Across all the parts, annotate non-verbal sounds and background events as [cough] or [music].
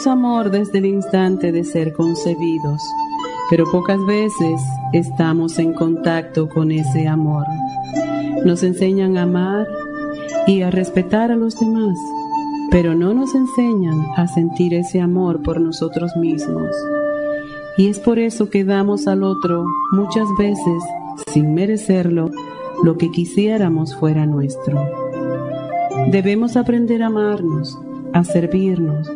Somos amor desde el instante de ser concebidos, pero pocas veces estamos en contacto con ese amor. Nos enseñan a amar y a respetar a los demás, pero no nos enseñan a sentir ese amor por nosotros mismos. Y es por eso que damos al otro muchas veces, sin merecerlo, lo que quisiéramos fuera nuestro. Debemos aprender a amarnos, a servirnos,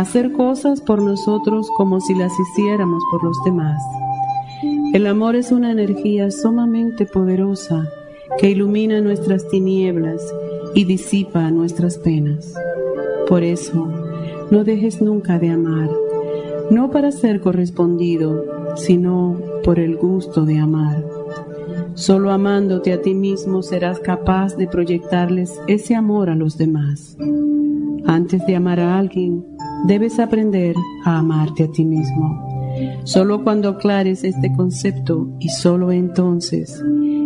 hacer cosas por nosotros como si las hiciéramos por los demás. El amor es una energía sumamente poderosa que ilumina nuestras tinieblas y disipa nuestras penas. Por eso, no dejes nunca de amar, no para ser correspondido, sino por el gusto de amar. Solo amándote a ti mismo serás capaz de proyectarles ese amor a los demás. Antes de amar a alguien, debes aprender a amarte a ti mismo. Solo cuando aclares este concepto y solo entonces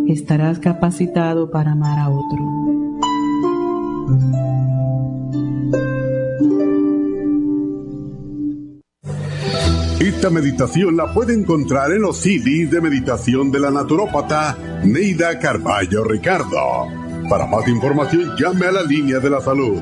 estarás capacitado para amar a otro. Esta meditación la puede encontrar en los CDs de meditación de la naturópata Neida Carballo Ricardo. Para más información llame a la línea de la salud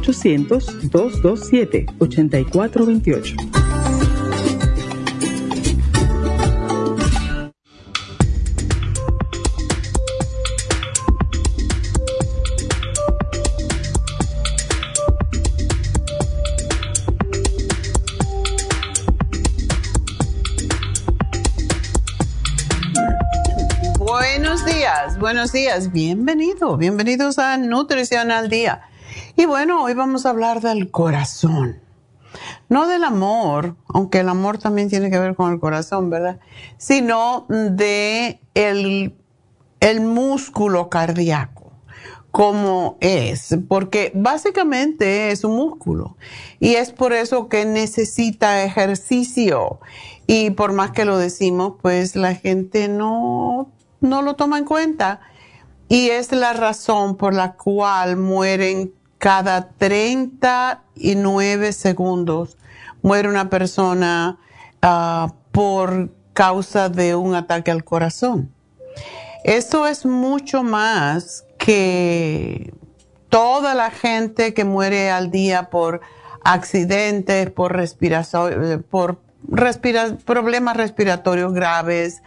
Buenos días, buenos días, bienvenido, bienvenidos a Nutrición al Día. Y bueno, hoy vamos a hablar del corazón. No del amor, aunque el amor también tiene que ver con el corazón, ¿verdad? Sino de el, el músculo cardíaco, como es, porque básicamente es un músculo y es por eso que necesita ejercicio y por más que lo decimos, pues la gente no, no lo toma en cuenta y es la razón por la cual mueren cada 39 segundos muere una persona ah, por causa de un ataque al corazón. Esto es mucho más que toda la gente que muere al día por accidentes, por respiración, por problemas respiratorios graves,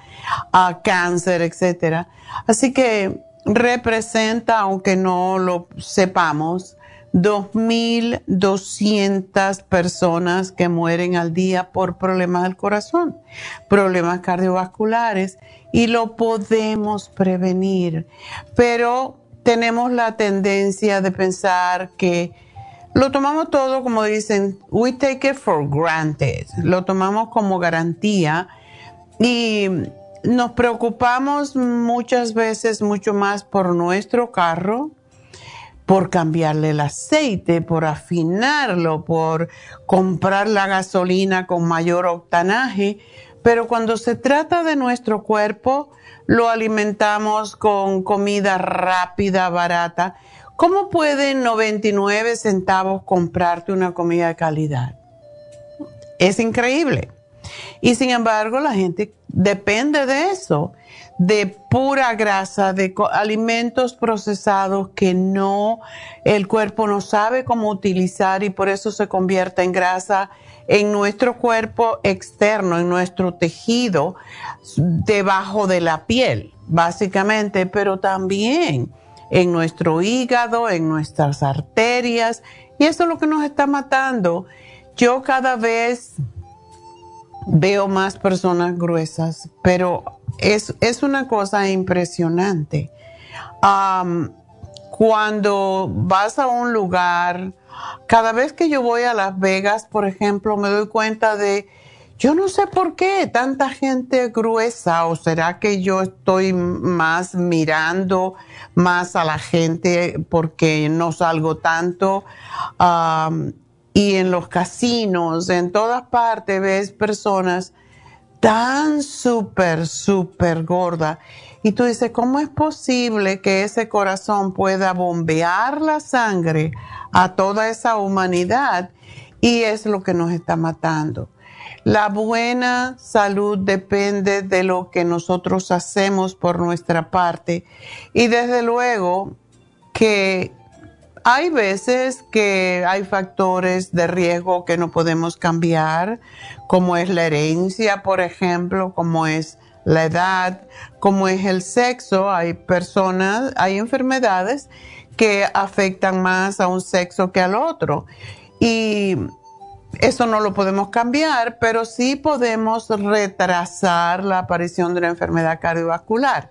uh, cáncer, etc. Así que representa, aunque no lo sepamos, 2.200 personas que mueren al día por problemas del corazón, problemas cardiovasculares, y lo podemos prevenir. Pero tenemos la tendencia de pensar que lo tomamos todo como dicen, we take it for granted, lo tomamos como garantía y nos preocupamos muchas veces mucho más por nuestro carro, por cambiarle el aceite, por afinarlo, por comprar la gasolina con mayor octanaje, pero cuando se trata de nuestro cuerpo, lo alimentamos con comida rápida, barata. ¿Cómo pueden 99 centavos comprarte una comida de calidad? Es increíble. Y sin embargo, la gente depende de eso de pura grasa, de alimentos procesados que no, el cuerpo no sabe cómo utilizar y por eso se convierte en grasa en nuestro cuerpo externo, en nuestro tejido, debajo de la piel, básicamente, pero también en nuestro hígado, en nuestras arterias, y eso es lo que nos está matando. Yo cada vez veo más personas gruesas, pero es, es una cosa impresionante. cuando vas a un lugar, cada vez que yo voy a Las Vegas, por ejemplo, me doy cuenta de, yo no sé por qué tanta gente gruesa, o será que yo estoy más mirando más a la gente porque no salgo tanto. Y en los casinos, en todas partes ves personas tan súper, súper gorda. Y tú dices, ¿cómo es posible que ese corazón pueda bombear la sangre a toda esa humanidad? Y es lo que nos está matando. La buena salud depende de lo que nosotros hacemos por nuestra parte. Y desde luego que hay veces que hay factores de riesgo que no podemos cambiar, como es la herencia, por ejemplo, como es la edad, como es el sexo. Hay personas, hay enfermedades que afectan más a un sexo que al otro. Y eso no lo podemos cambiar, pero sí podemos retrasar la aparición de la enfermedad cardiovascular.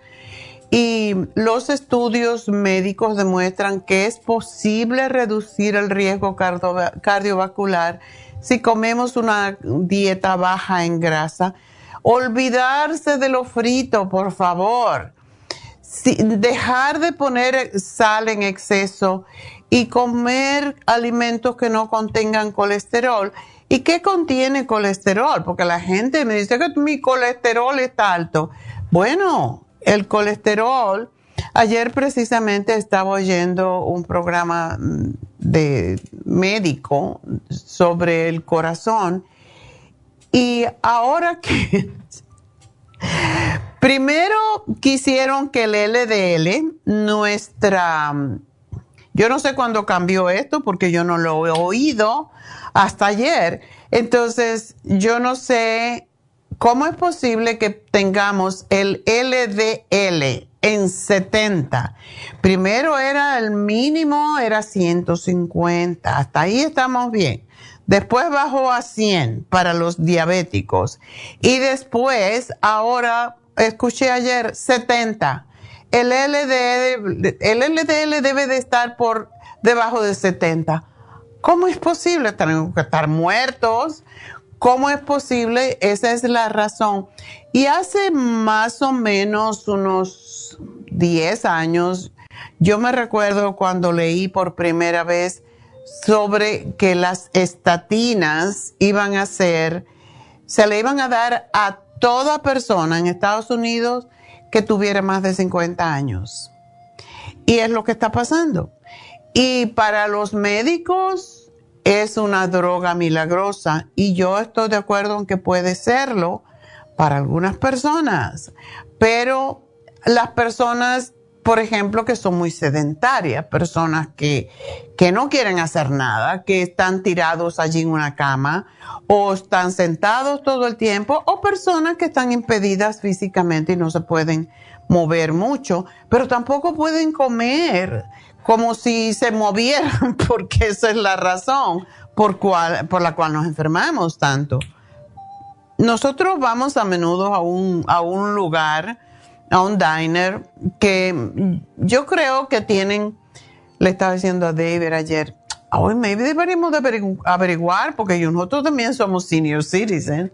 Y los estudios médicos demuestran que es posible reducir el riesgo cardiovascular si comemos una dieta baja en grasa. Olvidarse de lo frito, por favor. dejar de poner sal en exceso y comer alimentos que no contengan colesterol. ¿Y qué contiene colesterol? Porque la gente me dice que mi colesterol está alto. Bueno, el colesterol, ayer precisamente estaba oyendo un programa mm, de médico sobre el corazón y ahora [laughs] que primero quisieron que el LDL, nuestra, yo no sé cuándo cambió esto porque yo no lo he oído hasta ayer, entonces yo no sé ¿Cómo es posible que tengamos el LDL en 70? Primero era el mínimo, era 150, hasta ahí estamos bien. Después bajó a 100 para los diabéticos. Y después, ahora, escuché ayer, 70. El LDL, el LDL debe de estar por debajo de 70. ¿Cómo es posible? Tenemos que estar muertos ¿Cómo es posible? Esa es la razón. Y hace más o menos unos 10 años, yo me recuerdo cuando leí por primera vez sobre que las estatinas iban a ser, se le iban a dar a toda persona en Estados Unidos que tuviera más de 50 años. Y es lo que está pasando. Y para los médicos, es una droga milagrosa y yo estoy de acuerdo en que puede serlo para algunas personas, pero las personas, por ejemplo, que son muy sedentarias, personas que, que no quieren hacer nada, que están tirados allí en una cama o están sentados todo el tiempo, o personas que están impedidas físicamente y no se pueden mover mucho, pero tampoco pueden comer como si se movieran, [laughs] porque esa es la razón por, cual, por la cual nos enfermamos tanto. Nosotros vamos a menudo a un, a un lugar, a un diner, que yo creo que tienen, le estaba diciendo a David ayer, hoy maybe deberíamos de averiguar, porque nosotros también somos senior citizens,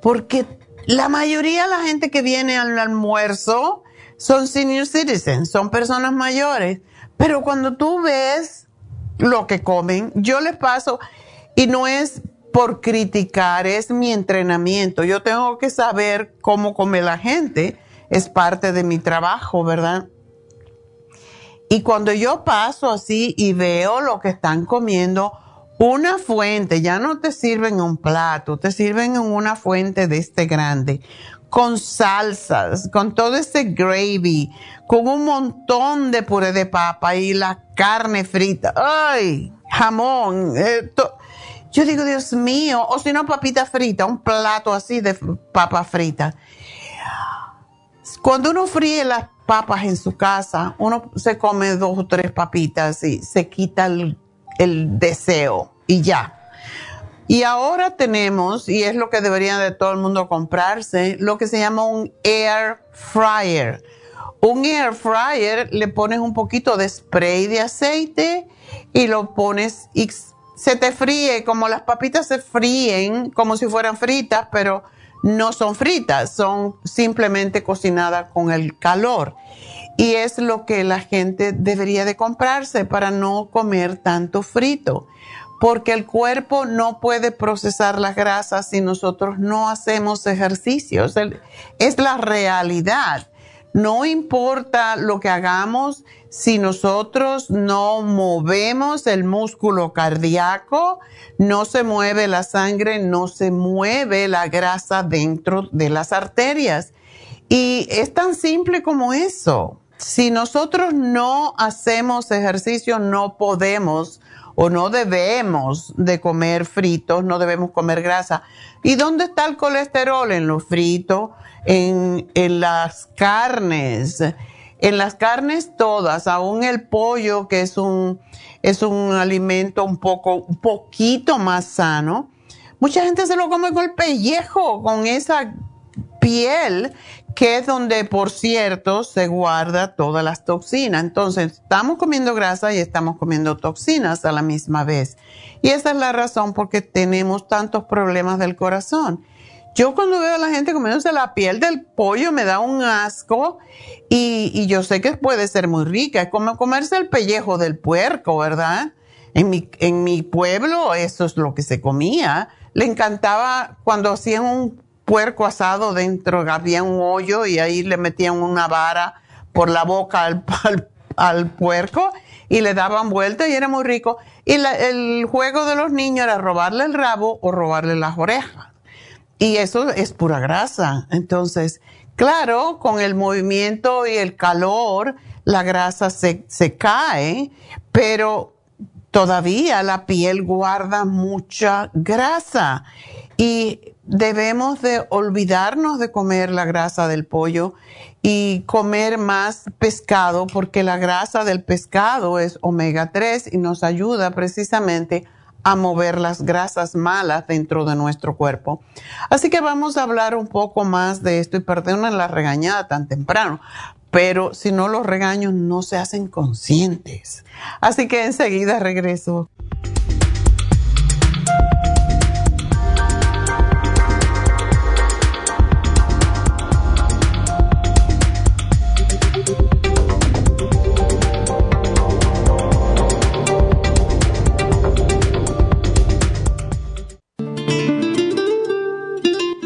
porque la mayoría de la gente que viene al almuerzo son senior citizens, son personas mayores, pero cuando tú ves lo que comen, yo les paso, y no es por criticar, es mi entrenamiento, yo tengo que saber cómo come la gente, es parte de mi trabajo, ¿verdad? Y cuando yo paso así y veo lo que están comiendo, una fuente, ya no te sirven en un plato, te sirven en una fuente de este grande, con salsas, con todo ese gravy, con un montón de puré de papa y la carne frita. ¡Ay! Jamón. Yo digo, Dios mío, o si no, papita frita, un plato así de papa frita. Cuando uno fríe las papas en su casa, uno se come dos o tres papitas y se quita el, deseo y ya. Y ahora tenemos, y es lo que debería de todo el mundo comprarse, lo que se llama un air fryer. Un air fryer le pones un poquito de spray de aceite y lo pones y se te fríe, como las papitas se fríen, como si fueran fritas, pero no son fritas, son simplemente cocinadas con el calor. Y es lo que la gente debería de comprarse para no comer tanto frito, porque el cuerpo no puede procesar las grasas si nosotros no hacemos ejercicios. Es la realidad. No importa lo que hagamos, si nosotros no movemos el músculo cardíaco, no se mueve la sangre, no se mueve la grasa dentro de las arterias. Y es tan simple como eso. Si nosotros no hacemos ejercicio, no podemos o no debemos de comer fritos, no debemos comer grasa. ¿Y dónde está el colesterol? En los fritos, en, las carnes, en las carnes todas, aún el pollo, que es un, es un alimento un poco, un poquito más sano. Mucha gente se lo come con el pellejo, con esa piel, que es donde, por cierto, se guarda todas las toxinas. Entonces, estamos comiendo grasa y estamos comiendo toxinas a la misma vez. Y esa es la razón por qué tenemos tantos problemas del corazón. Yo cuando veo a la gente comiéndose la piel del pollo me da un asco y, yo sé que puede ser muy rica. Es como comerse el pellejo del puerco, ¿verdad? En mi, en mi pueblo eso es lo que se comía. Le encantaba cuando hacían un puerco asado dentro, había un hoyo y ahí le metían una vara por la boca al, [laughs] al, puerco y le daban vuelta y era muy rico. Y el juego de los niños era robarle el rabo o robarle las orejas. Y eso es pura grasa. Entonces, claro, con el movimiento y el calor, la grasa se, se cae, pero todavía la piel guarda mucha grasa. Y debemos de olvidarnos de comer la grasa del pollo y comer más pescado porque la grasa del pescado es omega 3 y nos ayuda precisamente a mover las grasas malas dentro de nuestro cuerpo. Así que vamos a hablar un poco más de esto y perdonen la regañada tan temprano, pero si no los regaños no se hacen conscientes. Así que enseguida regreso.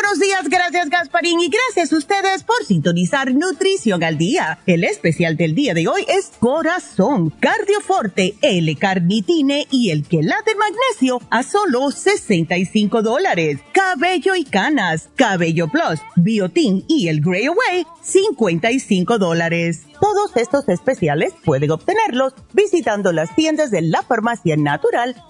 Buenos días, gracias Gasparín y gracias a ustedes por sintonizar Nutrición al Día. El especial del día de hoy es Corazón, Cardioforte, L-Carnitine y el Quelate Magnesio a solo 65 dólares. Cabello y canas, Cabello Plus Biotin y el Grey Away, 55 dólares. Todos estos especiales pueden obtenerlos visitando las tiendas de la farmacia natural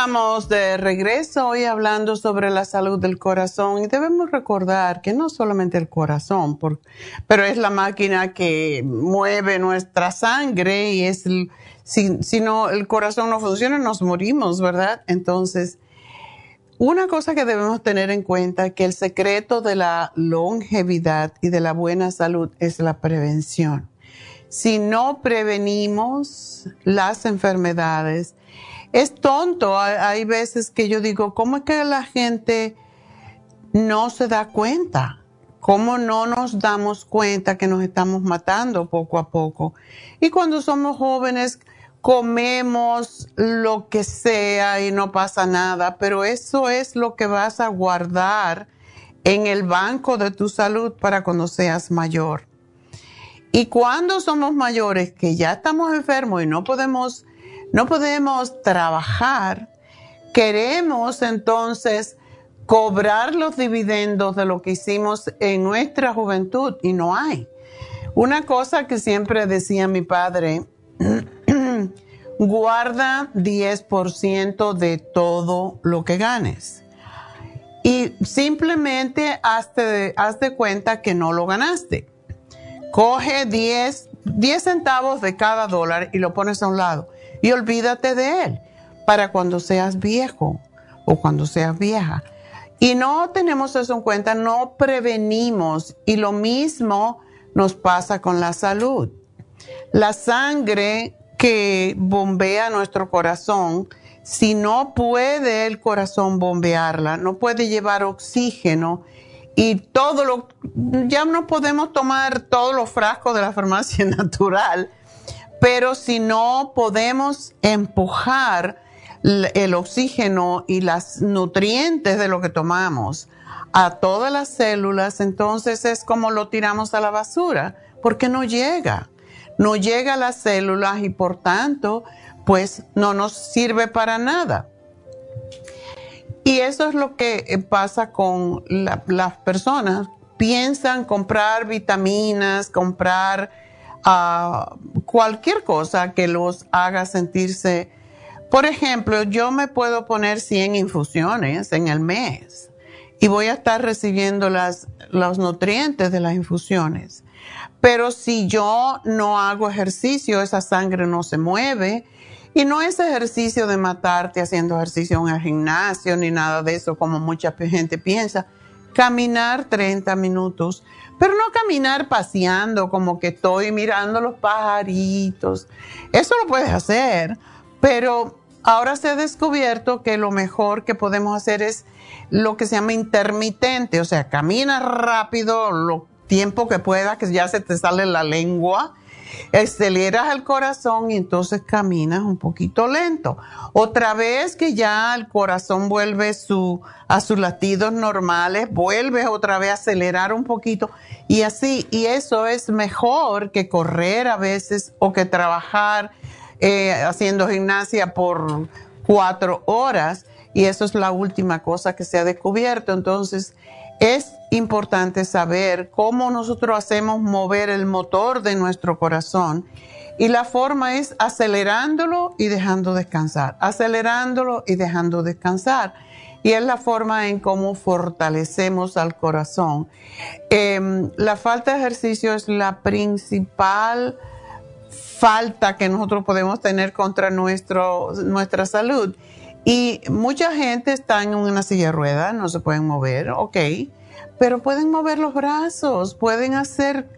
Estamos de regreso hoy hablando sobre la salud del corazón y debemos recordar que no solamente el corazón, pero es la máquina que mueve nuestra sangre y es, si, el corazón no funciona nos morimos, ¿verdad? Entonces, una cosa que debemos tener en cuenta es que el secreto de la longevidad y de la buena salud es la prevención. Si no prevenimos las enfermedades, es tonto. Hay, veces que yo digo, ¿cómo es que la gente no se da cuenta? ¿Cómo no nos damos cuenta que nos estamos matando poco a poco? Y cuando somos jóvenes, comemos lo que sea y no pasa nada, pero eso es lo que vas a guardar en el banco de tu salud para cuando seas mayor. Y cuando somos mayores, que ya estamos enfermos y no podemos no podemos trabajar, queremos entonces cobrar los dividendos de lo que hicimos en nuestra juventud y no hay. Una cosa que siempre decía mi padre, [clears throat] guarda 10% de todo lo que ganes. Y simplemente hazte, haz de cuenta que no lo ganaste. Coge 10, 10 centavos de cada dólar y lo pones a un lado y olvídate de él para cuando seas viejo o cuando seas vieja. Y no tenemos eso en cuenta, no prevenimos y lo mismo nos pasa con la salud. La sangre que bombea nuestro corazón, si no puede el corazón bombearla, no puede llevar oxígeno y todo lo, ya no podemos tomar todos los frascos de la farmacia [laughs] natural pero si no podemos empujar el oxígeno y las nutrientes de lo que tomamos a todas las células, entonces es como lo tiramos a la basura, porque no llega, no llega a las células y por tanto, pues no nos sirve para nada. Y eso es lo que pasa con las personas piensan comprar vitaminas, comprar ah, cualquier cosa que los haga sentirse, por ejemplo, yo me puedo poner 100 infusiones en el mes y voy a estar recibiendo las, los nutrientes de las infusiones. Pero si yo no hago ejercicio, esa sangre no se mueve. Y no es ejercicio de matarte haciendo ejercicio en el gimnasio ni nada de eso, como mucha gente piensa. Caminar 30 minutos, pero no caminar paseando como que estoy mirando los pajaritos. Eso lo puedes hacer, pero ahora se ha descubierto que lo mejor que podemos hacer es lo que se llama intermitente, o sea, camina rápido lo tiempo que pueda, que ya se te sale la lengua, aceleras el corazón y entonces caminas un poquito lento. Otra vez que ya el corazón vuelve a sus latidos normales, vuelves otra vez a acelerar un poquito y así, y eso es mejor que correr a veces o que trabajar eh, haciendo gimnasia por cuatro horas y eso es la última cosa que se ha descubierto. Entonces, es importante saber cómo nosotros hacemos mover el motor de nuestro corazón y la forma es acelerándolo y dejando descansar, acelerándolo y dejando descansar. Y es la forma en cómo fortalecemos al corazón. Em, la falta de ejercicio es la principal falta que nosotros podemos tener contra nuestro, nuestra salud. Y mucha gente está en una silla de ruedas, no se pueden mover, ok, pero pueden mover los brazos, pueden hacer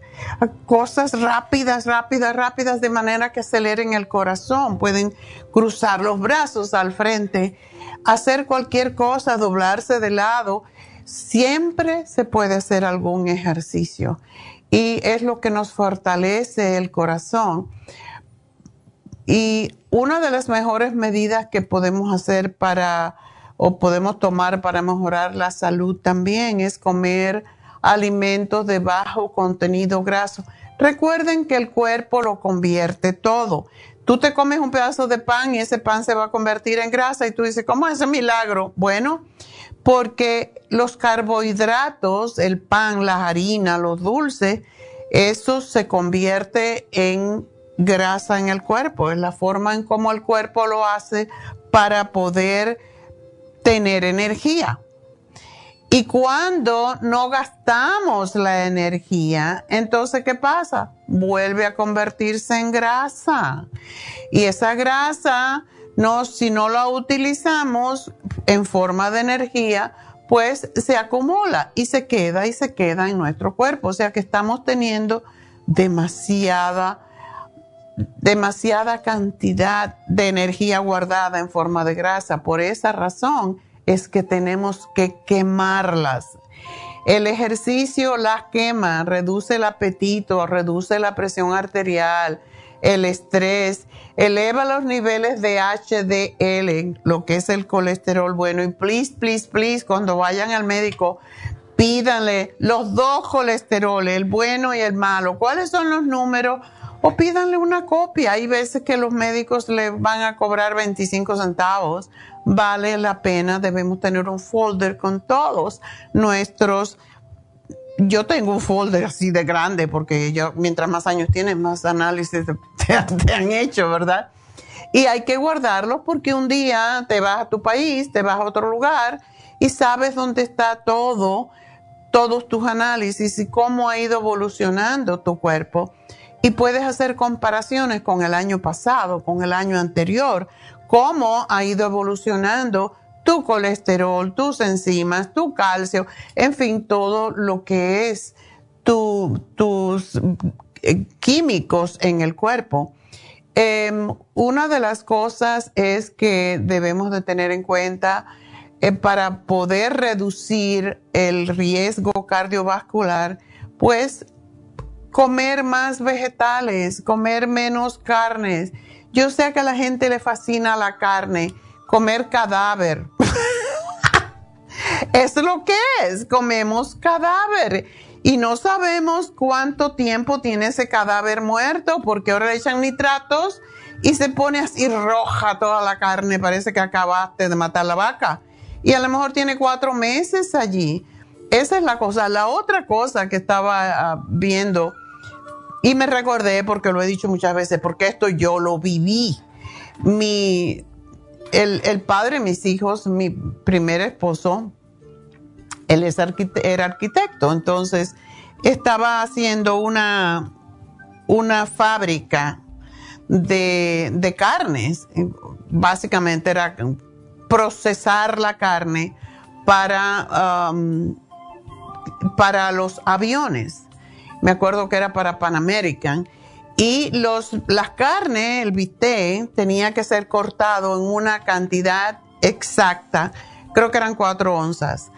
cosas rápidas, rápidas, rápidas, de manera que aceleren el corazón, pueden cruzar los brazos al frente, hacer cualquier cosa, doblarse de lado, siempre se puede hacer algún ejercicio y es lo que nos fortalece el corazón. Y una de las mejores medidas que podemos hacer para o podemos tomar para mejorar la salud también es comer alimentos de bajo contenido graso. Recuerden que el cuerpo lo convierte todo. Tú te comes un pedazo de pan y ese pan se va a convertir en grasa y tú dices, ¿cómo es ese milagro? Bueno, porque los carbohidratos, el pan, la harina, los dulces, eso se convierte en grasa en el cuerpo, es la forma en cómo el cuerpo lo hace para poder tener energía. Y cuando no gastamos la energía, entonces ¿qué pasa? Vuelve a convertirse en grasa. Y esa grasa, no, si no la utilizamos en forma de energía, pues se acumula y se queda y se queda en nuestro cuerpo. O sea que estamos teniendo demasiada demasiada cantidad de energía guardada en forma de grasa. Por esa razón es que tenemos que quemarlas. El ejercicio las quema, reduce el apetito, reduce la presión arterial, el estrés, eleva los niveles de HDL, lo que es el colesterol bueno. Y please, please, please, cuando vayan al médico, pídanle los dos colesteroles, el bueno y el malo. ¿Cuáles son los números? O pídanle una copia. Hay veces que los médicos le van a cobrar 25 centavos. Vale la pena, debemos tener un folder con todos nuestros. Yo tengo un folder así de grande porque yo, mientras más años tienes, más análisis [laughs] te, han hecho, ¿verdad? Y hay que guardarlo porque un día te vas a tu país, te vas a otro lugar y sabes dónde está todo, todos tus análisis y cómo ha ido evolucionando tu cuerpo y puedes hacer comparaciones con el año pasado, con el año anterior, cómo ha ido evolucionando tu colesterol, tus enzimas, tu calcio, en fin, todo lo que es tus eh, químicos en el cuerpo. Em, una de las cosas es que debemos de tener en cuenta eh, para poder reducir el riesgo cardiovascular, pues comer más vegetales, comer menos carnes. Yo sé que a la gente le fascina la carne, comer cadáver. [laughs] es lo que es, comemos cadáver. Y no sabemos cuánto tiempo tiene ese cadáver muerto, porque ahora le echan nitratos y se pone así roja toda la carne, parece que acabaste de matar la vaca. Y a lo mejor tiene cuatro meses allí. esa es la cosa. La otra cosa que estaba ah, viendo, y me recordé porque lo he dicho muchas veces, porque esto yo lo viví. Mi, el, el padre de mis hijos, mi primer esposo, él es era arquitecto, entonces estaba haciendo una, una fábrica de, de carnes. Básicamente era procesar la carne para, um, para los aviones. Me acuerdo que era para Pan American. Y los, las carnes, el bistec, tenía que ser cortado en una cantidad exacta, creo que eran cuatro onzas.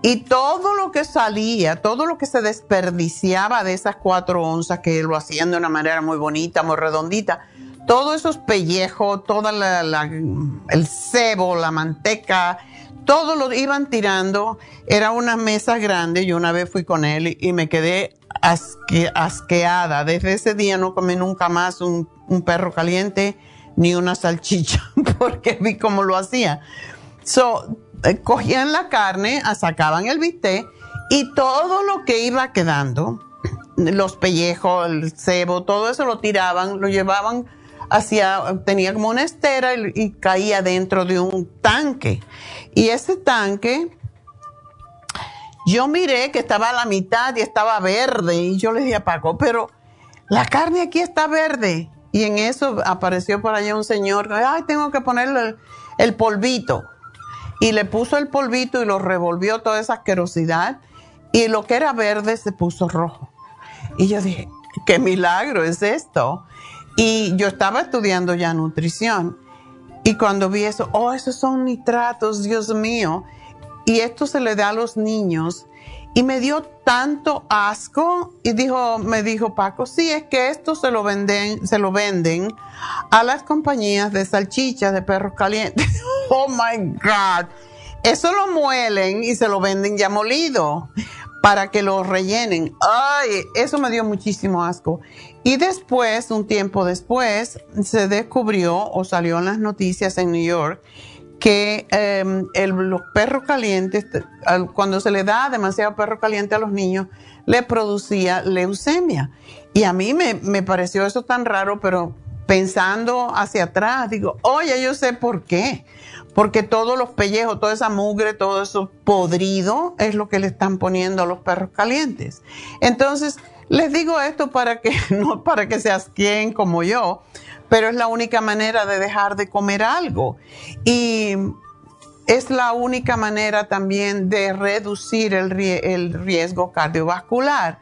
Y todo lo que salía, todo lo que se desperdiciaba de esas cuatro onzas, que lo hacían de una manera muy bonita, muy redondita, todos esos pellejos, todo el cebo, la manteca, todo lo iban tirando. Era una mesa grande. Yo una vez fui con él y me quedé asqueada. Desde ese día no comí nunca más un, perro caliente ni una salchicha [laughs] porque vi cómo lo hacía. So, eh, cogían la carne, sacaban el bistec y todo lo que iba quedando, [clears throat] los pellejos, el cebo, todo eso lo tiraban, lo llevaban hacia, tenía como una estera y, caía dentro de un tanque. Y ese tanque, yo miré que estaba a la mitad y estaba verde y yo le dije a Paco, pero la carne aquí está verde. Y en eso apareció por allá un señor, ay, tengo que ponerle el, polvito. Y le puso el polvito y lo revolvió toda esa asquerosidad. Y lo que era verde se puso rojo. Y yo dije, qué milagro es esto. Y yo estaba estudiando ya nutrición. Y cuando vi eso, oh, esos son nitratos, Dios mío. Y esto se le da a los niños. Y me dio tanto asco. Y dijo, me dijo Paco, sí, es que esto se lo venden, se lo venden a las compañías de salchichas de perros calientes. [laughs] oh my God. Eso lo muelen y se lo venden ya molido para que lo rellenen. Ay, eso me dio muchísimo asco. Y después, un tiempo después, se descubrió o salió en las noticias en New York que em, los perros calientes, cuando se le da demasiado perro caliente a los niños, le producía leucemia. Y a mí me, me pareció eso tan raro, pero pensando hacia atrás, digo, oye, yo sé por qué. Porque todos los pellejos, toda esa mugre, todo eso podrido es lo que le están poniendo a los perros calientes. Entonces, les digo esto para que, [laughs] no para que se asquien como yo, pero es la única manera de dejar de comer algo. Y es la única manera también de reducir el, riesgo cardiovascular.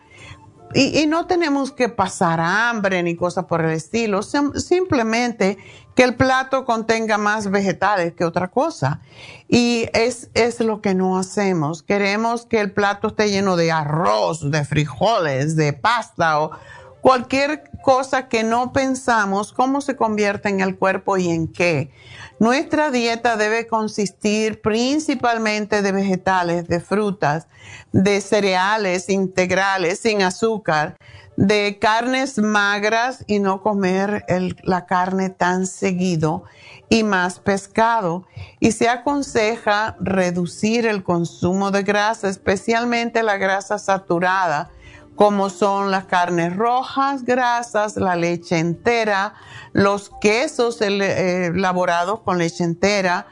Y, no tenemos que pasar hambre ni cosas por el estilo, simplemente que el plato contenga más vegetales que otra cosa. Y es, es lo que no hacemos. Queremos que el plato esté lleno de arroz, de frijoles, de pasta o cualquier cosa que no pensamos cómo se convierte en el cuerpo y en qué. Nuestra dieta debe consistir principalmente de vegetales, de frutas, de cereales integrales sin azúcar de carnes magras y no comer la carne tan seguido y más pescado. Y se aconseja reducir el consumo de grasa, especialmente la grasa saturada, como son las carnes rojas, grasas, la leche entera, los quesos eh, elaborados con leche entera,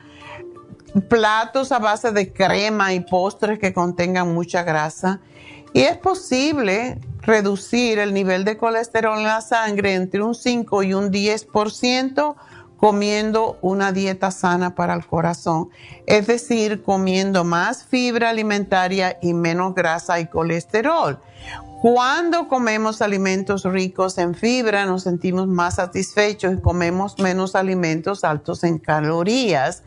platos a base de crema y postres que contengan mucha grasa. Y es posible reducir el nivel de colesterol en la sangre entre un 5 y un 10% comiendo una dieta sana para el corazón, es decir, comiendo más fibra alimentaria y menos grasa y colesterol. Cuando comemos alimentos ricos en fibra nos sentimos más satisfechos y comemos menos alimentos altos en calorías,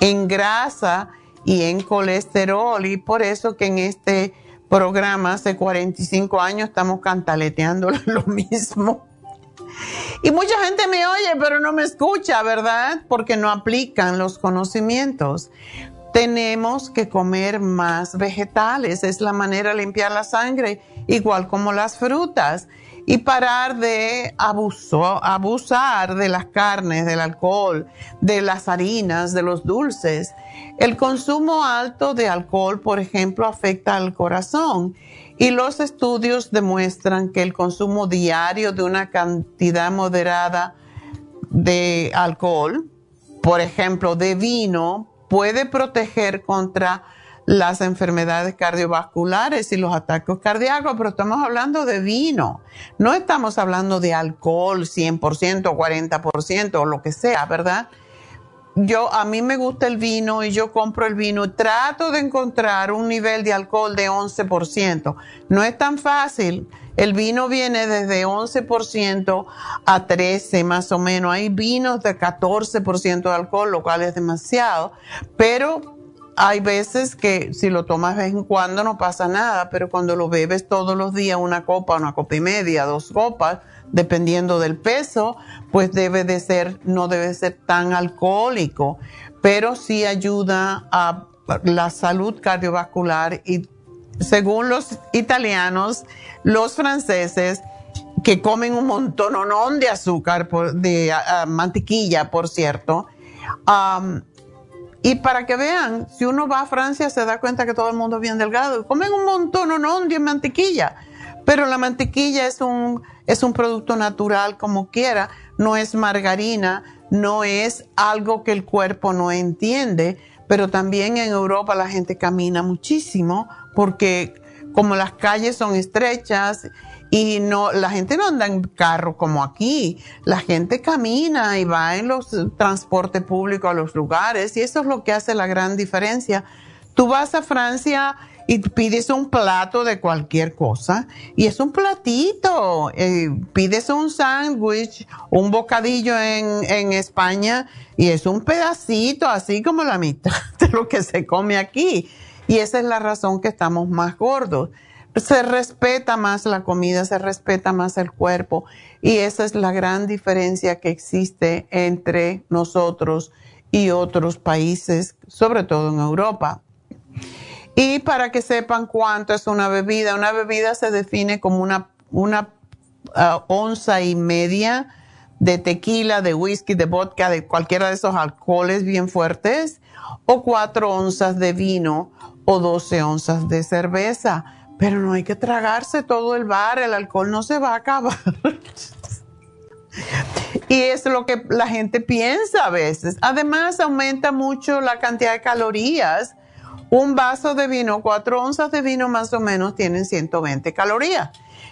en grasa y en colesterol y por eso que en este programa hace 45 años estamos cantaleteando [laughs] lo mismo. Y mucha gente me oye, pero no me escucha, ¿verdad? Porque no aplican los conocimientos. Tenemos que comer más vegetales, es la manera de limpiar la sangre, igual como las frutas. y parar de abusar de las carnes, del alcohol, de las harinas, de los dulces. El consumo alto de alcohol, por ejemplo, afecta al corazón y los estudios demuestran que el consumo diario de una cantidad moderada de alcohol, por ejemplo, de vino, puede proteger contra las enfermedades cardiovasculares y los ataques cardíacos, pero estamos hablando de vino, no estamos hablando de alcohol 100%, 40% o lo que sea, ¿verdad? Yo, a mí me gusta el vino y yo compro el vino trato de encontrar un nivel de alcohol de 11%. No es tan fácil. El vino viene desde 11% a 13 más o menos. Hay vinos de 14% de alcohol, lo cual es demasiado, pero hay veces que si lo tomas vez en cuando no pasa nada, pero cuando lo bebes todos los días, una copa, una copa y media, dos copas, dependiendo del peso, pues debe de ser, no debe ser tan alcohólico, pero sí ayuda a la salud cardiovascular y según los italianos, los franceses, que comen un montón de azúcar, de mantequilla, por cierto, y para que vean, si uno va a Francia se da cuenta que todo el mundo es bien delgado. Comen un montón, de mantequilla. Pero la mantequilla es un, es un producto natural como quiera, no es margarina, no es algo que el cuerpo no entiende. Pero también en Europa la gente camina muchísimo porque como las calles son estrechas y no, la gente no anda en carro como aquí, la gente camina y va en los transportes públicos a los lugares y eso es lo que hace la gran diferencia. Tú vas a Francia y pides un plato de cualquier cosa y es un platito. Eh, pides un sándwich, un bocadillo en, en España y es un pedacito, así como la mitad [laughs] de lo que se come aquí. Y esa es la razón que estamos más gordos se respeta más la comida, se respeta más el cuerpo y esa es la gran diferencia que existe entre nosotros y otros países, sobre todo en Europa. Y para que sepan cuánto es una bebida, una bebida se define como una, una ah, onza y media de tequila, de whisky, de vodka, de cualquiera de esos alcoholes bien fuertes, o cuatro onzas de vino o doce onzas de cerveza pero no hay que tragarse todo el bar, el alcohol no se va a acabar. [laughs] y es lo que la gente piensa a veces. Además, aumenta mucho la cantidad de calorías. Un vaso de vino, cuatro onzas de vino más o menos, tienen 120 calorías.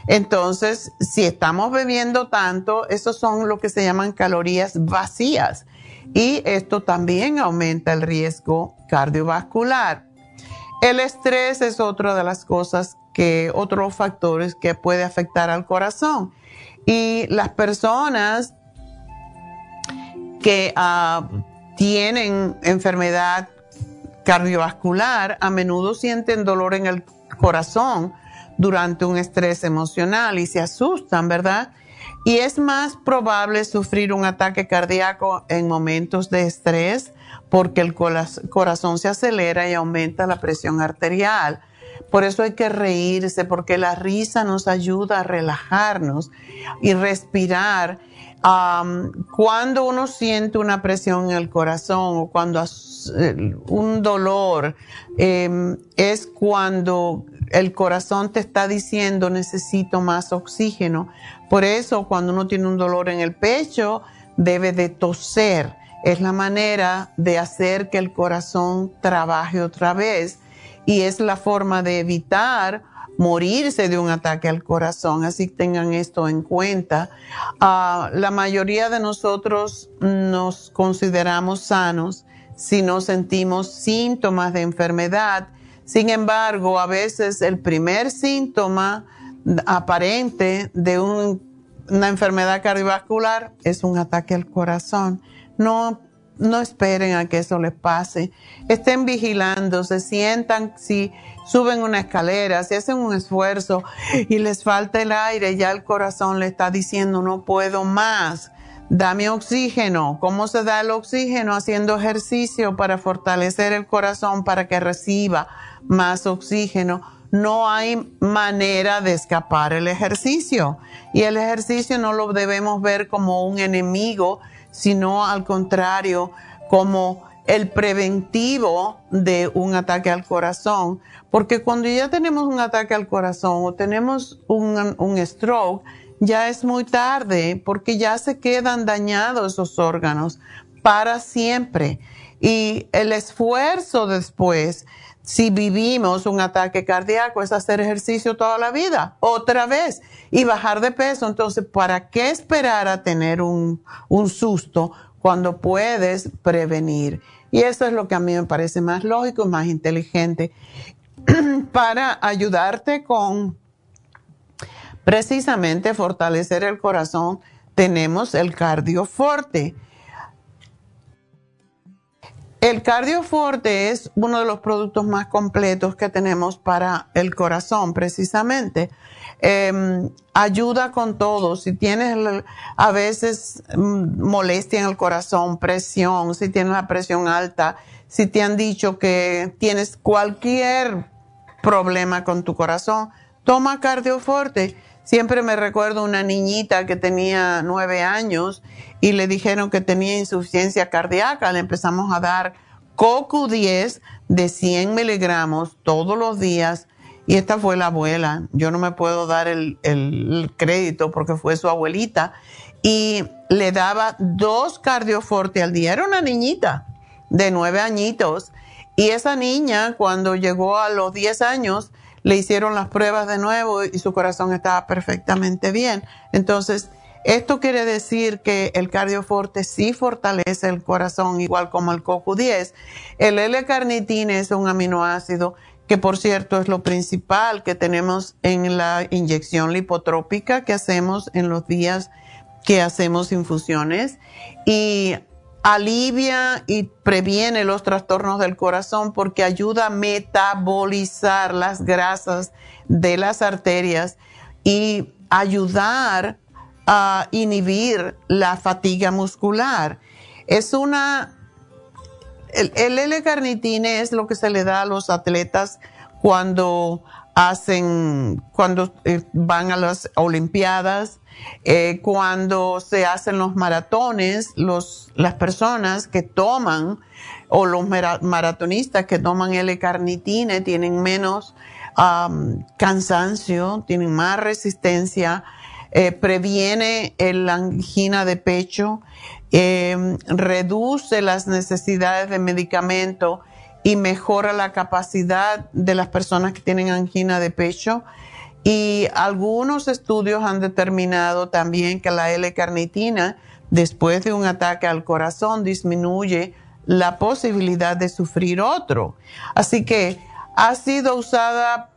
Entonces, si estamos bebiendo tanto, esos son lo que se llaman calorías vacías. Y esto también aumenta el riesgo cardiovascular. El estrés es otra de las cosas que, otros factores que puede afectar al corazón. Y las personas que ah, tienen enfermedad cardiovascular a menudo sienten dolor en el corazón durante un estrés emocional y se asustan, ¿verdad? Y es más probable sufrir un ataque cardíaco en momentos de estrés porque el corazón se acelera y aumenta la presión arterial. Por eso hay que reírse, porque la risa nos ayuda a relajarnos y respirar. Cuando uno siente una presión en el corazón o cuando un dolor, em, es cuando el corazón te está diciendo necesito más oxígeno. Por eso cuando uno tiene un dolor en el pecho, debe de toser es la manera de hacer que el corazón trabaje otra vez y es la forma de evitar morirse de un ataque al corazón, así tengan esto en cuenta. Ah, la mayoría de nosotros nos consideramos sanos si no sentimos síntomas de enfermedad. Sin embargo, a veces el primer síntoma aparente de una enfermedad cardiovascular es un ataque al corazón. No, no esperen a que eso les pase. Estén vigilando, se sientan si suben una escalera, si hacen un esfuerzo y les falta el aire, ya el corazón le está diciendo no puedo más. Dame oxígeno. ¿Cómo se da el oxígeno? Haciendo ejercicio para fortalecer el corazón para que reciba más oxígeno. no hay manera de escapar el ejercicio. Y el ejercicio no lo debemos ver como un enemigo, sino al contrario, como el preventivo de un ataque al corazón. Porque cuando ya tenemos un ataque al corazón o tenemos un, un stroke, ya es muy tarde porque ya se quedan dañados esos órganos para siempre. Y el esfuerzo después si vivimos un ataque cardíaco es hacer ejercicio toda la vida, otra vez, y bajar de peso. Entonces, ¿para qué esperar a tener un, susto cuando puedes prevenir? Y eso es lo que a mí me parece más lógico más inteligente [clears throat] para ayudarte con precisamente fortalecer el corazón. Tenemos el cardioforte el cardioforte es uno de los productos más completos que tenemos para el corazón, precisamente. Em, ayuda con todo. Si tienes a veces mm, molestia en el corazón, presión, si tienes la presión alta, si te han dicho que tienes cualquier problema con tu corazón, toma cardioforte. Siempre me recuerdo una niñita que tenía nueve años y le dijeron que tenía insuficiencia cardíaca. Le empezamos a dar CoQ10 de 100 miligramos todos los días y esta fue la abuela. Yo no me puedo dar el, crédito porque fue su abuelita y le daba dos cardioforte al día. Era una niñita de nueve añitos y esa niña cuando llegó a los 10 años le hicieron las pruebas de nuevo y su corazón estaba perfectamente bien. Entonces, esto quiere decir que el cardioforte sí fortalece el corazón, igual como el CoQ10. El L-carnitina es un aminoácido que, por cierto, es lo principal que tenemos en la inyección lipotrópica que hacemos en los días que hacemos infusiones. Y alivia y previene los trastornos del corazón porque ayuda a metabolizar las grasas de las arterias y ayudar a inhibir la fatiga muscular. Es una, el, L-carnitine es lo que se le da a los atletas cuando hacen, cuando eh, van a las Olimpiadas, eh, cuando se hacen los maratones, los, las personas que toman o los maratonistas que toman L-carnitine tienen menos cansancio, tienen más resistencia, eh, previene la angina de pecho, reduce las necesidades de medicamento y mejora la capacidad de las personas que tienen angina de pecho. Y algunos estudios han determinado también que la L-carnitina, después de un ataque al corazón, disminuye la posibilidad de sufrir otro. Así que ha sido usada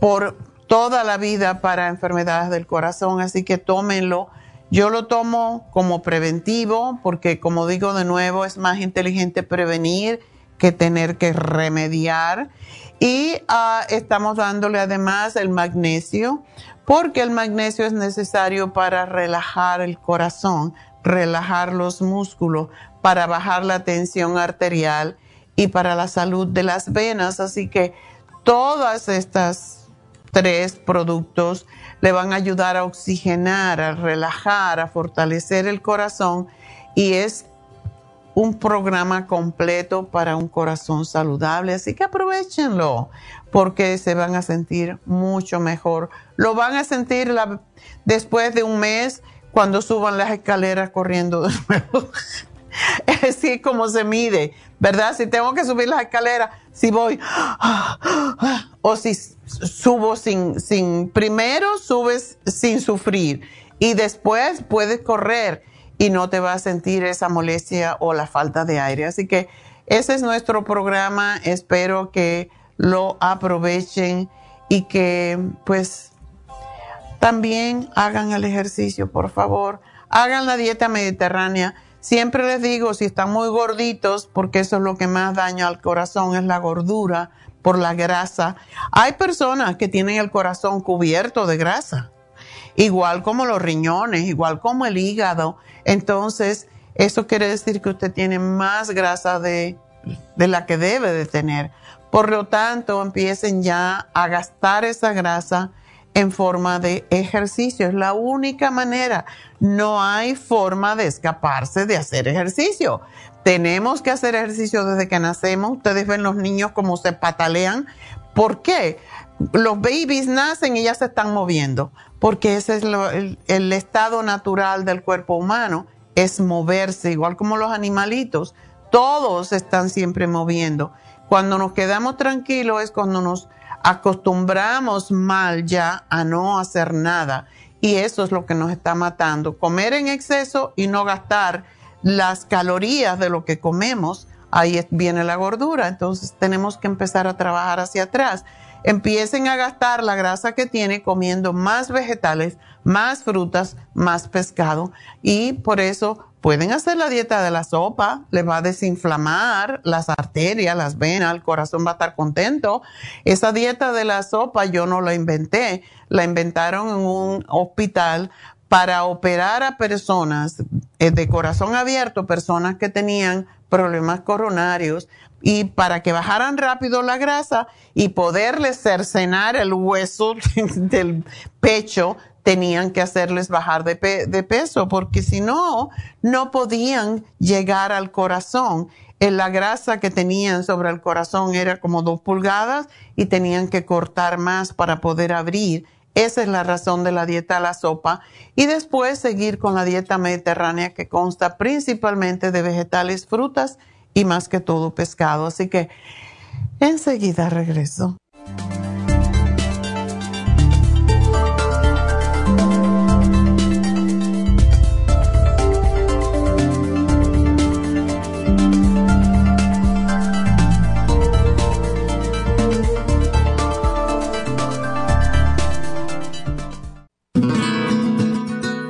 por toda la vida para enfermedades del corazón, así que tómenlo. Yo lo tomo como preventivo porque, como digo de nuevo, es más inteligente prevenir que tener que remediar. Y ah, estamos dándole además el magnesio, porque el magnesio es necesario para relajar el corazón, relajar los músculos, para bajar la tensión arterial y para la salud de las venas. Así que todas estas tres productos le van a ayudar a oxigenar, a relajar, a fortalecer el corazón y es un programa completo para un corazón saludable, así que aprovechenlo porque se van a sentir mucho mejor. Lo van a sentir después de un mes cuando suban las escaleras corriendo de [laughs] nuevo. es así como se mide, ¿verdad? Si tengo que subir las escaleras, si voy [gasps] o si subo sin, sin, primero subes sin sufrir y después puedes correr y no te va a sentir esa molestia o la falta de aire. Así que ese es nuestro programa. Espero que lo aprovechen y que pues también hagan el ejercicio, por favor. Hagan la dieta mediterránea. Siempre les digo, si están muy gorditos, porque eso es lo que más daña al corazón, es la gordura por la grasa. Hay personas que tienen el corazón cubierto de grasa igual como los riñones, igual como el hígado. Entonces, eso quiere decir que usted tiene más grasa de, la que debe de tener. Por lo tanto, empiecen ya a gastar esa grasa en forma de ejercicio. Es la única manera. No hay forma de escaparse de hacer ejercicio. Tenemos que hacer ejercicio desde que nacemos. Ustedes ven los niños como se patalean. ¿Por qué? Los babies nacen y ya se están moviendo, porque ese es el, el estado natural del cuerpo humano, es moverse, igual como los animalitos. Todos están siempre moviendo. Cuando nos quedamos tranquilos es cuando nos acostumbramos mal ya a no hacer nada y eso es lo que nos está matando. Comer en exceso y no gastar las calorías de lo que comemos, ahí viene la gordura. Entonces tenemos que empezar a trabajar hacia atrás. Empiecen a gastar la grasa que tiene comiendo más vegetales, más frutas, más pescado y por eso pueden hacer la dieta de la sopa, le va a desinflamar las arterias, las venas, el corazón va a estar contento. Esa dieta de la sopa yo no la inventé, la inventaron en un hospital para operar a personas eh, de corazón abierto, personas que tenían problemas coronarios y para que bajaran rápido la grasa y poderles cercenar el hueso [laughs] del pecho, tenían que hacerles bajar de, peso, porque si no, no podían llegar al corazón. En la grasa que tenían sobre el corazón era como dos pulgadas y tenían que cortar más para poder abrir esa es la razón de la dieta a la sopa. Y después seguir con la dieta mediterránea que consta principalmente de vegetales, frutas y más que todo pescado. Así que enseguida regreso.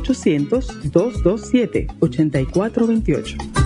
1-800-227-8428.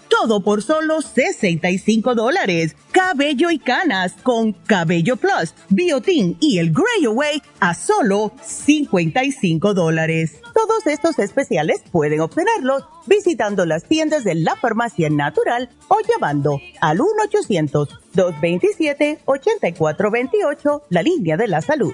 todo por solo 65 dólares. Cabello y canas con Cabello Plus, Biotin y el Grey Away a solo 55 dólares. Todos estos especiales pueden obtenerlos visitando las tiendas de la farmacia natural o llamando al 1-800-227-8428, la línea de la salud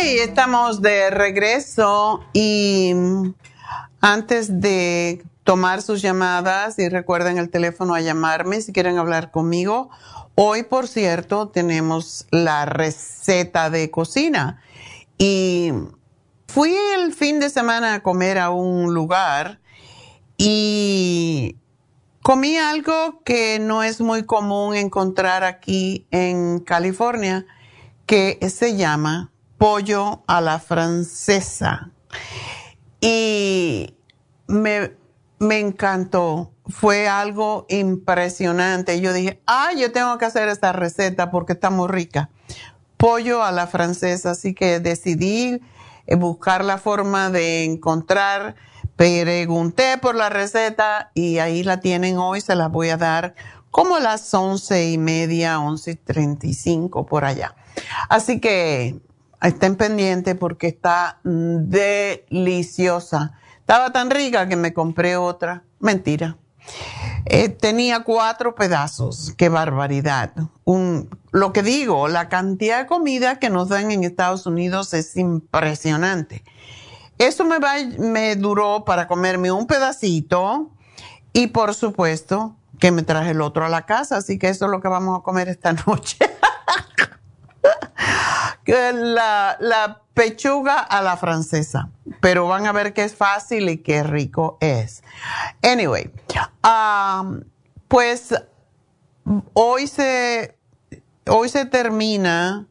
Estamos de regreso y antes de tomar sus llamadas y recuerden el teléfono a llamarme si quieren hablar conmigo. Hoy, por cierto, tenemos la receta de cocina y fui el fin de semana a comer a un lugar y comí algo que no es muy común encontrar aquí en California, que se llama pollo a la francesa. Y me, me encantó. Fue algo impresionante. Yo dije, ah, yo tengo que hacer esta receta porque está muy rica. Pollo a la francesa. Así que decidí eh, buscar la forma de encontrar. Pregunté por la receta y ahí la tienen hoy. Se la voy a dar como las once y media, once y treinta y cinco por allá. Así que estén pendientes porque está deliciosa estaba tan rica que me compré otra. Mentira. Eh, tenía cuatro pedazos. Qué barbaridad. Lo que digo, la cantidad de comida que nos dan en Estados Unidos es impresionante. Eso me, me duró para comerme un pedacito y por supuesto que me traje el otro a la casa. Así que eso es lo que vamos a comer esta [laughs] noche. La, la pechuga a la francesa, pero van a ver que es fácil y qué rico es. Anyway, um, pues hoy se, hoy se termina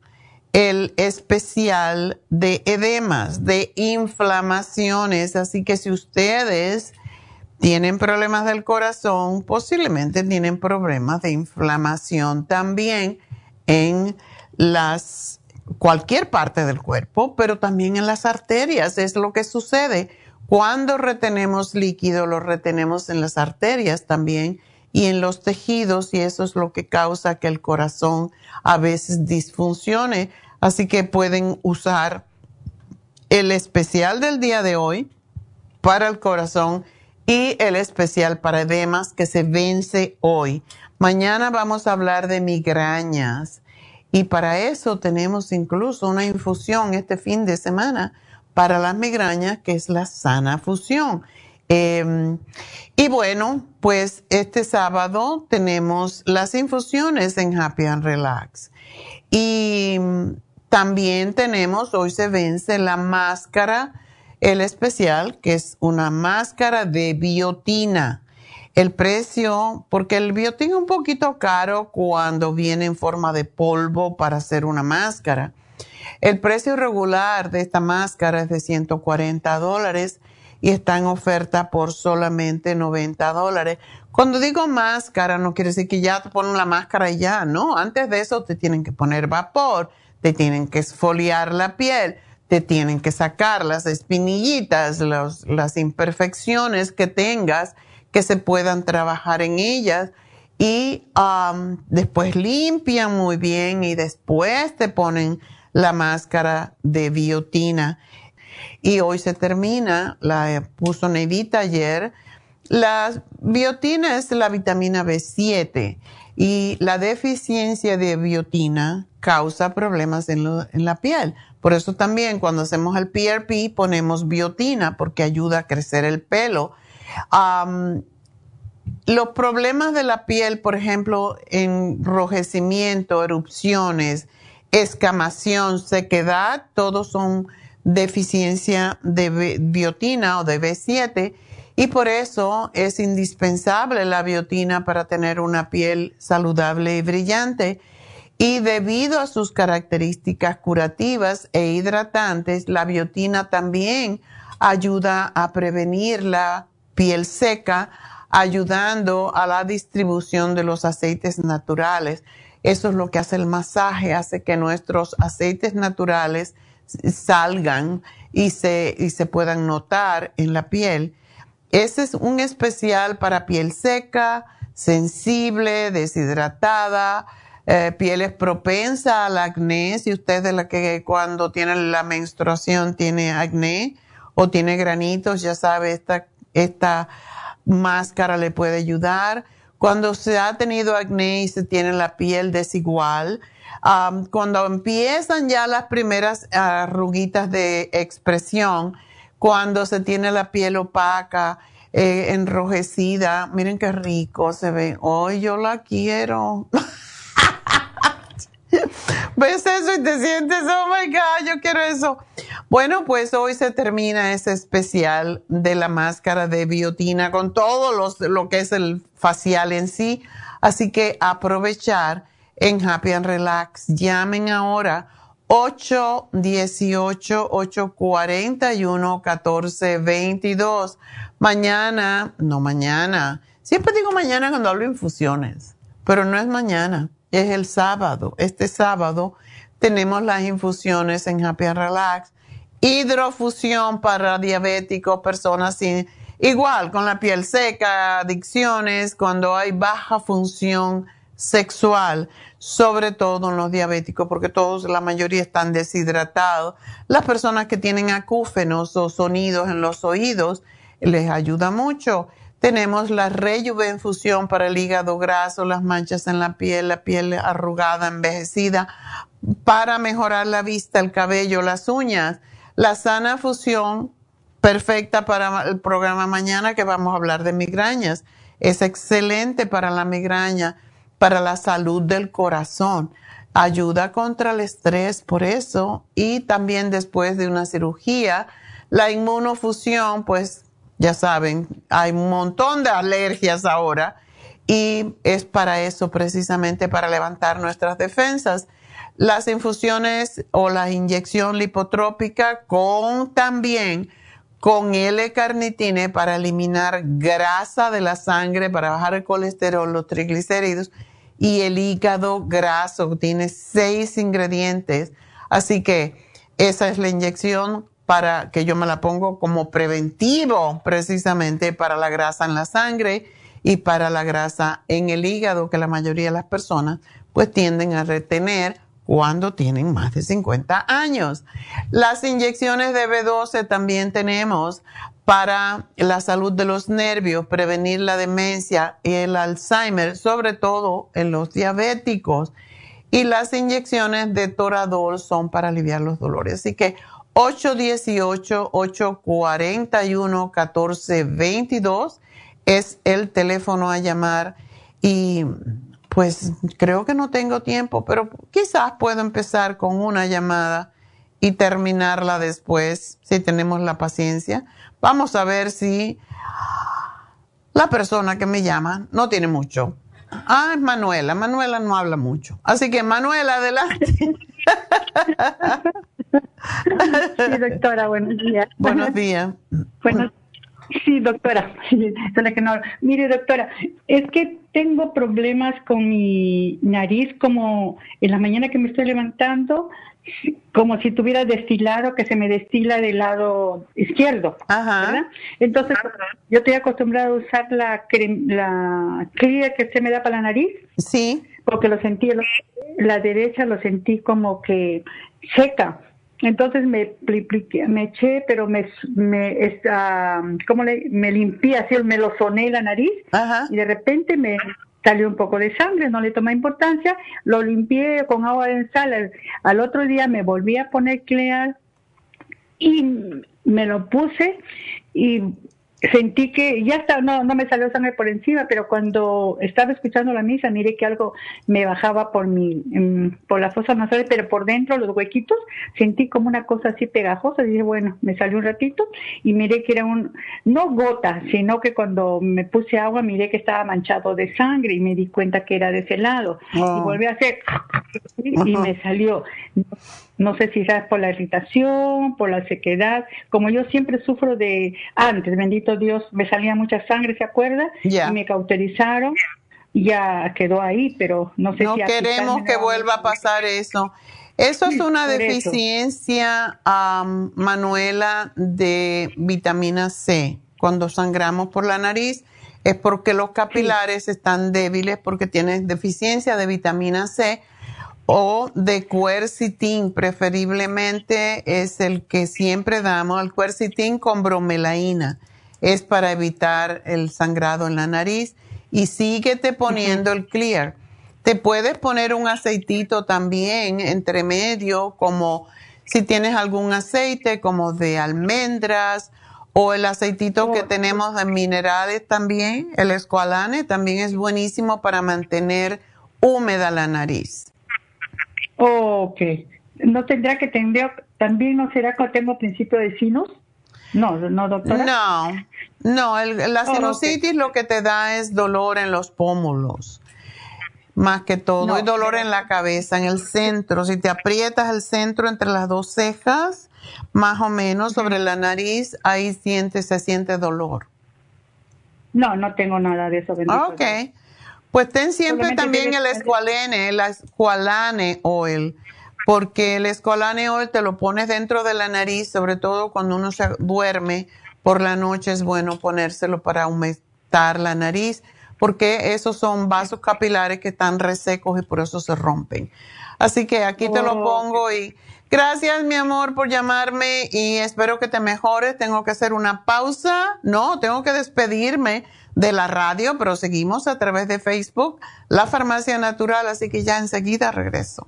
el especial de edemas, de inflamaciones, así que si ustedes tienen problemas del corazón, posiblemente tienen problemas de inflamación también en las cualquier parte del cuerpo, pero también en las arterias. Es lo que sucede. Cuando retenemos líquido, lo retenemos en las arterias también y en los tejidos y eso es lo que causa que el corazón a veces disfuncione. Así que pueden usar el especial del día de hoy para el corazón y el especial para edemas que se vence hoy. Mañana vamos a hablar de migrañas y para eso tenemos incluso una infusión este fin de semana para las migrañas, que es la sana fusión. Em, y bueno, pues este sábado tenemos las infusiones en Happy and Relax. Y también tenemos, hoy se vence la máscara, el especial, que es una máscara de biotina el precio, porque el biotín es un poquito caro cuando viene en forma de polvo para hacer una máscara. El precio regular de esta máscara es de 140 dólares y está en oferta por solamente 90 dólares. Cuando digo máscara, no quiere decir que ya te ponen la máscara y ya, no. Antes de eso te tienen que poner vapor, te tienen que esfoliar la piel, te tienen que sacar las espinillitas, las imperfecciones que tengas que se puedan trabajar en ellas y um, después limpian muy bien y después te ponen la máscara de biotina. Y hoy se termina, la puso Neidita ayer. La biotina es la vitamina B7 y la deficiencia de biotina causa problemas en, en, la piel. Por eso también cuando hacemos el PRP ponemos biotina porque ayuda a crecer el pelo los problemas de la piel, por ejemplo, enrojecimiento, erupciones, escamación, sequedad, todos son deficiencia de biotina o de B7 y por eso es indispensable la biotina para tener una piel saludable y brillante. Y debido a sus características curativas e hidratantes, la biotina también ayuda a prevenir la piel seca, ayudando a la distribución de los aceites naturales. Eso es lo que hace el masaje, hace que nuestros aceites naturales salgan y se, y se puedan notar en la piel. Ese es un especial para piel seca, sensible, deshidratada, eh, piel es propensa al acné, si usted es la que cuando tiene la menstruación tiene acné o tiene granitos, ya sabe, esta, esta máscara le puede ayudar. Cuando se ha tenido acné y se tiene la piel desigual, cuando empiezan ya las primeras arruguitas de expresión, cuando se tiene la piel opaca, eh, enrojecida, miren qué rico se ve. Hoy yo la quiero. [laughs] ¿Ves eso y te sientes, oh my God, yo quiero eso? Bueno, pues hoy se termina ese especial de la máscara de biotina con todo los, lo que es el facial en sí. Así que aprovechar en Happy and Relax. Llamen ahora 818-841-1422. Mañana, no mañana, siempre digo mañana cuando hablo infusiones, pero no es mañana es el sábado. Este sábado tenemos las infusiones en Happy and Relax. Hidrofusión para diabéticos, personas sin, igual con la piel seca, adicciones, cuando hay baja función sexual, sobre todo en los diabéticos, porque todos, la mayoría están deshidratados. Las personas que tienen acúfenos o sonidos en los oídos, les ayuda mucho. Tenemos la rejuvenfusión para el hígado graso, las manchas en la piel, la piel arrugada, envejecida, para mejorar la vista, el cabello, las uñas. La sana fusión, perfecta para el programa mañana que vamos a hablar de migrañas. Es excelente para la migraña, para la salud del corazón. Ayuda contra el estrés, por eso. Y también después de una cirugía, la inmunofusión, pues ya saben, hay un montón de alergias ahora y es para eso precisamente, para levantar nuestras defensas. Las infusiones o la inyección lipotrópica con también con L-carnitine para eliminar grasa de la sangre, para bajar el colesterol, los triglicéridos y el hígado graso. Tiene seis ingredientes. Así que esa es la inyección para que yo me la pongo como preventivo precisamente para la grasa en la sangre y para la grasa en el hígado que la mayoría de las personas pues tienden a retener cuando tienen más de 50 años. Las inyecciones de B12 también tenemos para la salud de los nervios, prevenir la demencia y el Alzheimer, sobre todo en los diabéticos. Y las inyecciones de Toradol son para aliviar los dolores. Así que 818-841-1422 es el teléfono a llamar y pues creo que no tengo tiempo, pero quizás puedo empezar con una llamada y terminarla después si tenemos la paciencia. Vamos a ver si la persona que me llama no tiene mucho. Ah, es Manuela. Manuela no habla mucho. Así que Manuela, adelante. [laughs] Sí, doctora, buenos días. Buenos días. Sí, doctora. que no. Mire, doctora, es que tengo problemas con mi nariz, como en la mañana que me estoy levantando, como si tuviera destilado que se me destila del lado izquierdo. Ajá. Entonces, yo estoy acostumbrada a usar la, la clear que se me da para la nariz. Sí. Porque lo sentí, la derecha lo sentí como que seca. Entonces me, me eché, pero me, me, esta, ¿cómo le, me limpié así, me lo soné la nariz y de repente me salió un poco de sangre, no le tomé importancia, lo limpié con agua de sal. Al, otro día me volví a poner clear y me lo puse y sentí que ya está, no, no me salió sangre por encima, pero cuando estaba escuchando la misa, miré que algo me bajaba por mi, por la fosa nasal, pero por dentro, los huequitos, sentí como una cosa así pegajosa, dije, bueno, me salió un ratito y miré que era un, no gota, sino que cuando me puse agua miré que estaba manchado de sangre y me di cuenta que era de ese lado. Y volví a hacer, y me salió no sé si es por la irritación, por la sequedad, como yo siempre sufro de antes, bendito Dios, me salía mucha sangre, ¿se acuerda? Y me cauterizaron, ya quedó ahí, pero no sé no si... No queremos que vuelva a pasar eso. Eso es una deficiencia, Manuela, de vitamina C. Cuando sangramos por la nariz es porque los capilares están débiles porque tienes deficiencia de vitamina C o de quercitín, preferiblemente es el que siempre damos, el quercitín con bromelaína. Es para evitar el sangrado en la nariz y síguete poniendo el clear te puedes poner un aceitito también entre medio, como si tienes algún aceite como de almendras o el aceitito que oh. tenemos de minerales también, el escualane también es buenísimo para mantener húmeda la nariz. Ok. ¿No tendrá que tener, también no será que tengo principio de sinus? No, no, doctora. No, no, la oh, sinusitis lo que te da es dolor en los pómulos más que todo, hay dolor en la cabeza, en el centro. Si te aprietas el centro entre las dos cejas, más o menos sobre la nariz, ahí siente, se siente dolor. No, no tengo nada de eso. Ok. Pues ten siempre también el escualene, el escualane oil, porque el escualane oil te lo pones dentro de la nariz, sobre todo cuando uno se duerme por la noche es bueno ponérselo para aumentar la nariz porque esos son vasos capilares que están resecos y por eso se rompen. Así que aquí te lo pongo y gracias mi amor por llamarme y espero que te mejores. Tengo que hacer una pausa. No, tengo que despedirme de la radio, pero seguimos a través de Facebook, La Farmacia Natural, así que ya enseguida regreso.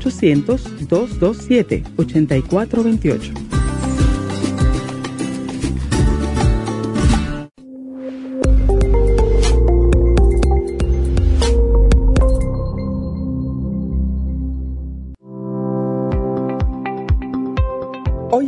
1-800-227-8428.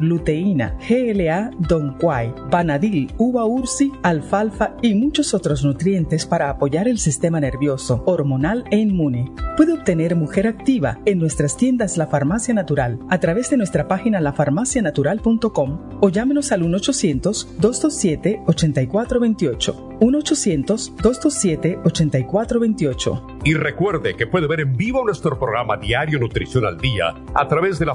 luteína, GLA, donquai, vanadil, uva ursi, alfalfa y muchos otros nutrientes para apoyar el sistema nervioso, hormonal e inmune. Puede obtener Mujer Activa en nuestras tiendas La Farmacia Natural a través de nuestra página lafarmacianatural.com o llámenos al 1-800-227-8428. 1-800-227-8428. Y recuerde que puede ver en vivo nuestro programa Diario Nutrición al Día a través de la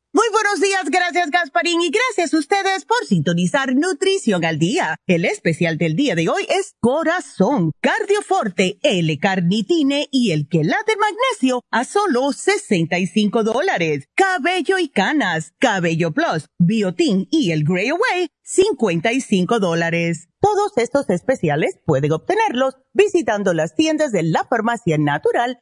Muy buenos días, gracias Gasparín y gracias a ustedes por sintonizar Nutrición al Día. El especial del día de hoy es Corazón, Cardioforte, L-Carnitine y el Quelate Magnesio a solo 65 dólares. Cabello y Canas, Cabello Plus, Biotin y el Grey Away, 55 dólares. Todos estos especiales pueden obtenerlos visitando las tiendas de la Farmacia Natural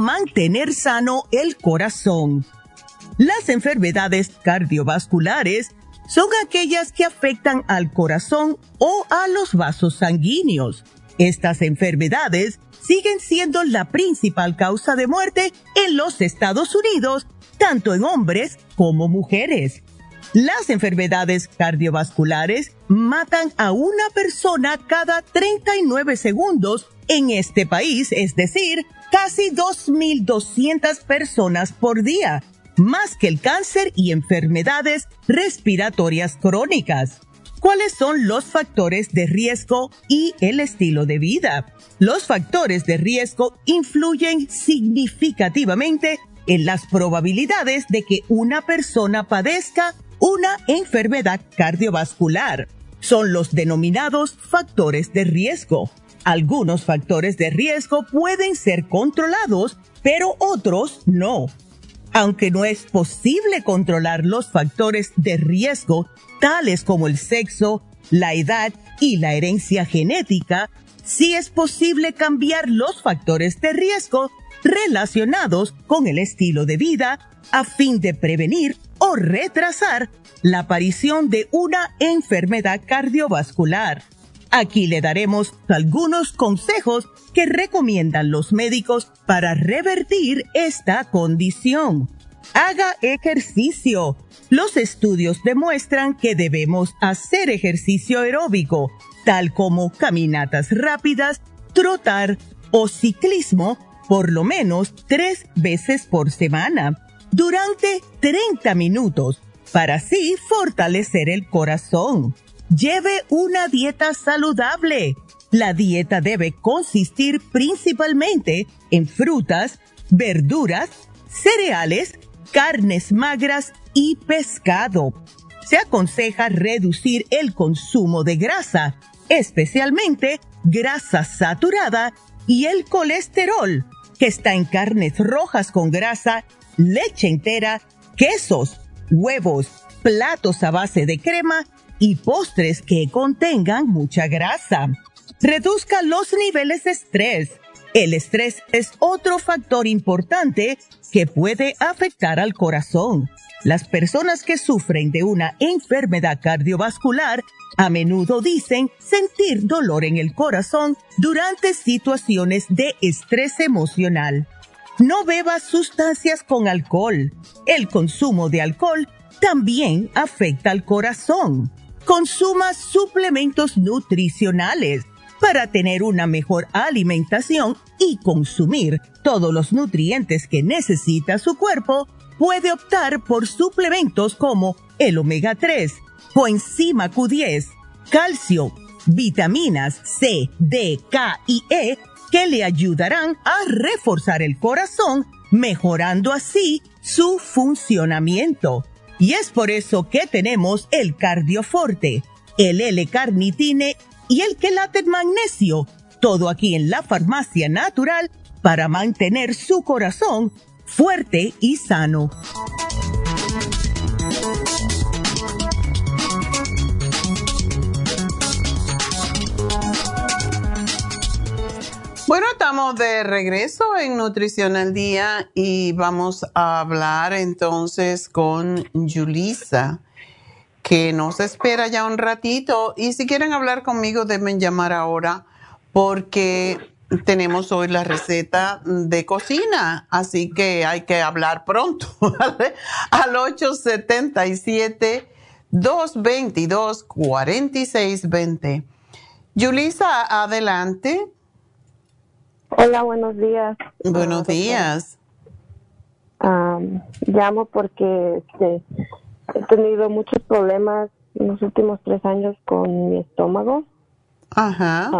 Mantener sano el corazón? Las enfermedades cardiovasculares son aquellas que afectan al corazón o a los vasos sanguíneos. Estas enfermedades siguen siendo la principal causa de muerte en los Estados Unidos, tanto en hombres como mujeres. Las enfermedades cardiovasculares matan a una persona cada 39 segundos en este país, es decir, casi 2.200 personas por día, más que el cáncer y enfermedades respiratorias crónicas. ¿Cuáles son los factores de riesgo y el estilo de vida? Los factores de riesgo influyen significativamente en las probabilidades de que una persona padezca una enfermedad cardiovascular. Son los denominados factores de riesgo. Algunos factores de riesgo pueden ser controlados, pero otros no. Aunque no es posible controlar los factores de riesgo, tales como el sexo, la edad y la herencia genética, sí es posible cambiar los factores de riesgo relacionados con el estilo de vida a fin de prevenir o retrasar la aparición de una enfermedad cardiovascular. Aquí le daremos algunos consejos que recomiendan los médicos para revertir esta condición. Haga ejercicio. Los estudios demuestran que debemos hacer ejercicio aeróbico, tal como caminatas rápidas, trotar o ciclismo por lo menos tres veces por semana, durante 30 minutos, para así fortalecer el corazón. Lleve una dieta saludable. La dieta debe consistir principalmente en frutas, verduras, cereales, carnes magras y pescado. Se aconseja reducir el consumo de grasa, especialmente grasa saturada y el colesterol, que está en carnes rojas con grasa, leche entera, quesos, huevos, platos a base de crema y postres que contengan mucha grasa. Reduzca los niveles de estrés. El estrés es otro factor importante que puede afectar al corazón. Las personas que sufren de una enfermedad cardiovascular a menudo dicen sentir dolor en el corazón durante situaciones de estrés emocional. No beba sustancias con alcohol. El consumo de alcohol también afecta al corazón. Consuma suplementos nutricionales para tener una mejor alimentación y consumir todos los nutrientes que necesita su cuerpo puede optar por suplementos como el omega 3, coenzima Q10, calcio, vitaminas C, D, K y E que le ayudarán a reforzar el corazón, mejorando así su funcionamiento. Y es por eso que tenemos el cardioforte, el L-carnitine y el quelate magnesio, todo aquí en la farmacia natural para mantener su corazón fuerte y sano. Bueno, estamos de regreso en Nutrición al Día y vamos a hablar entonces con Julisa, que nos espera ya un ratito. Y si quieren hablar conmigo, deben llamar ahora porque tenemos hoy la receta de cocina, así que hay que hablar pronto, [laughs] Al 877-222-4620. Yulisa, adelante. Hola, buenos días. Buenos días. llamo porque este, he tenido muchos problemas en los últimos tres años con mi estómago. Ajá.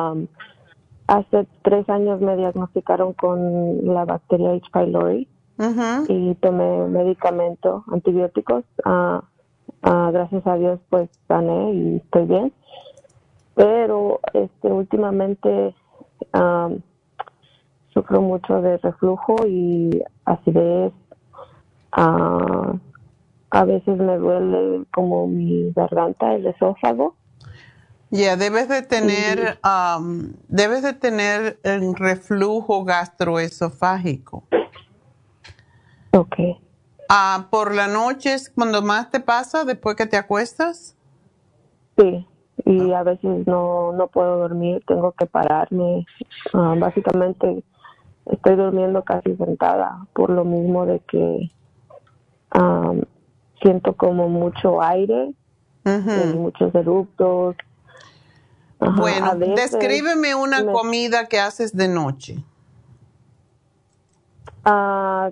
Hace tres años me diagnosticaron con la bacteria H. pylori y tomé medicamento, antibióticos. Ah, ah, gracias a Dios, pues sané y estoy bien. Pero este últimamente sufro mucho de reflujo y acidez. Uh, a veces me duele como mi garganta, el esófago ya, debes de tener, debes de tener el reflujo gastroesofágico. Ok. Ah, ¿Por la noche es cuando más te pasa después que te acuestas? Sí, y a veces no, no puedo dormir, tengo que pararme. Ah, básicamente estoy durmiendo casi sentada por lo mismo de que siento como mucho aire, y muchos eruptos bueno, descríbeme una comida que haces de noche. Uh,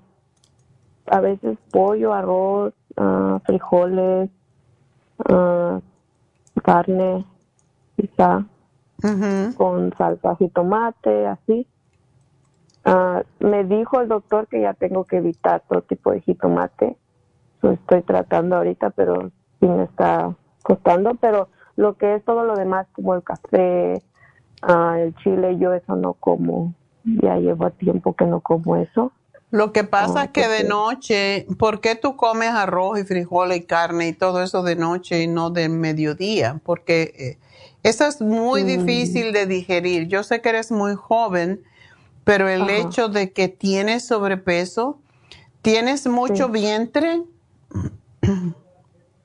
a veces pollo, arroz, uh, frijoles, uh, carne, quizá, con salsa y tomate, así. Me dijo el doctor que ya tengo que evitar todo tipo de jitomate. Lo estoy tratando ahorita, pero sí me está costando. Pero lo que es todo lo demás, como el café, ah, el chile, yo eso no como. Ya llevo tiempo que no como eso. Lo que pasa es que de noche, ¿por qué tú comes arroz y frijoles y carne y todo eso de noche y no de mediodía? Porque eh, eso es muy mm. difícil de digerir. Yo sé que eres muy joven, pero el hecho de que tienes sobrepeso, ¿tienes mucho vientre?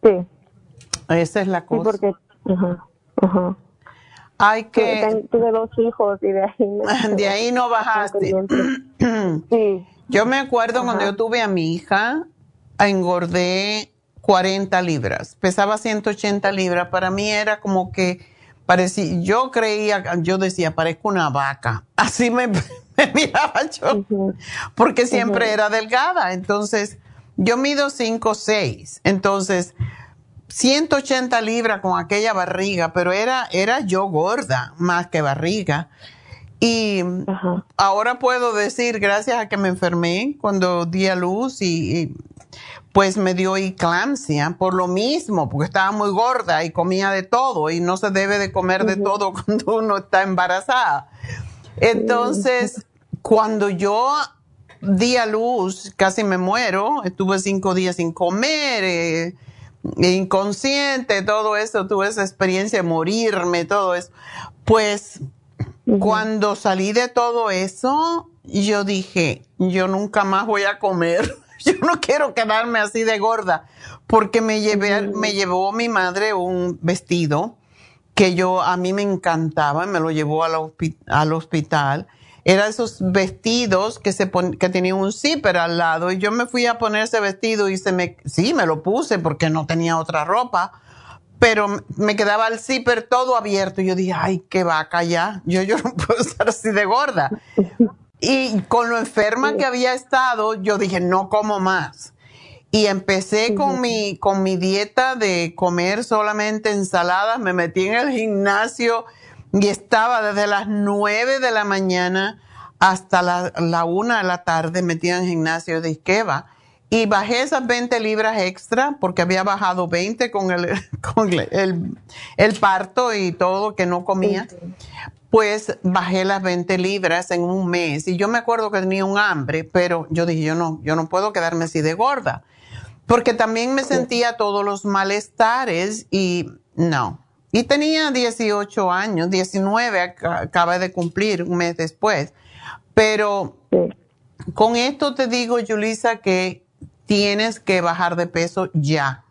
Sí. Esa es la cosa. porque Ajá, ajá. Hay que... Tuve dos hijos y de ahí... [laughs] de ahí no bajaste. [clears throat] sí. Yo me acuerdo cuando yo tuve a mi hija, engordé 40 libras, pesaba 180 libras. Para mí era como que parecía, yo creía, yo decía, parezco una vaca. [laughs] Así me, [laughs] miraba yo, porque siempre era delgada. Entonces, yo mido 5, 6. Entonces, 180 libras con aquella barriga, pero era, era yo gorda más que barriga. Y ahora puedo decir, gracias a que me enfermé cuando di a luz y, pues me dio eclampsia por lo mismo, porque estaba muy gorda y comía de todo y no se debe de comer de todo [laughs] cuando uno está embarazada. Entonces, cuando yo di a luz, casi me muero, estuve cinco días sin comer, eh, inconsciente, todo eso, tuve esa experiencia de morirme, todo eso. Pues cuando salí de todo eso, yo dije, yo nunca más voy a comer. [laughs] yo no quiero quedarme así de gorda, porque me, llevé, me llevó mi madre un vestido que yo, a mí me encantaba, me lo llevó al, al hospital. Era esos vestidos que se que tenían un zipper al lado y yo me fui a poner ese vestido y se me, sí, me lo puse porque no tenía otra ropa, pero me quedaba el zipper todo abierto y yo dije, ay, qué vaca ya, yo, yo no [laughs] puedo estar así de gorda. Y con lo enferma que había estado, yo dije, no como más. Y empecé con mi, con mi dieta de comer solamente ensaladas, me metí en el gimnasio y estaba desde las nueve de la mañana hasta la, la una de la tarde metida en el gimnasio de Isqueva. Y bajé esas 20 libras extra porque había bajado 20 con el, [laughs] con el, el parto y todo que no comía. pues bajé las 20 libras en un mes. Y yo me acuerdo que tenía un hambre, pero yo dije, yo no, yo no puedo quedarme así de gorda, porque también me sentía todos los malestares y no. Y tenía 18 años, 19 acaba de cumplir un mes después, pero con esto te digo, Julisa, que tienes que bajar de peso ya,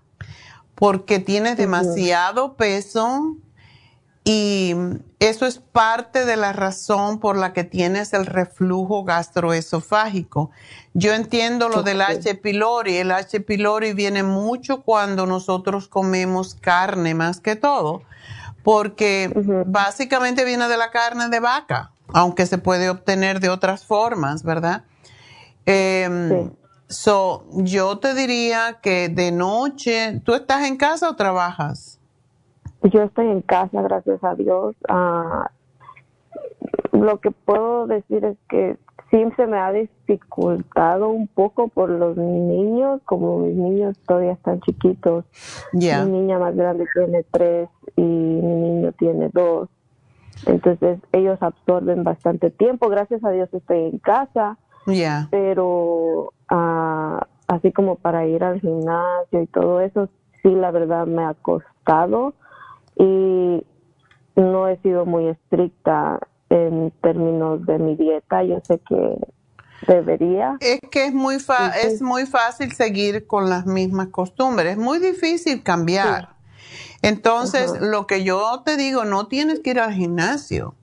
porque tienes demasiado peso y eso es parte de la razón por la que tienes el reflujo gastroesofágico. Yo entiendo lo del H. pylori. El H. pylori viene mucho cuando nosotros comemos carne más que todo, porque básicamente viene de la carne de vaca, aunque se puede obtener de otras formas, ¿verdad? Em, so, yo te diría que de noche, ¿tú estás en casa o trabajas? Yo estoy en casa, gracias a Dios. Ah, lo que puedo decir es que sí se me ha dificultado un poco por los niños, como mis niños todavía están chiquitos. Mi niña más grande tiene tres y mi niño tiene dos. Entonces ellos absorben bastante tiempo. Gracias a Dios estoy en casa. Pero ah, así como para ir al gimnasio y todo eso, sí la verdad me ha costado y no he sido muy estricta en términos de mi dieta. Yo sé que debería. Es que es muy, es muy fácil seguir con las mismas costumbres, es muy difícil cambiar. Entonces, lo que yo te digo, no tienes que ir al gimnasio.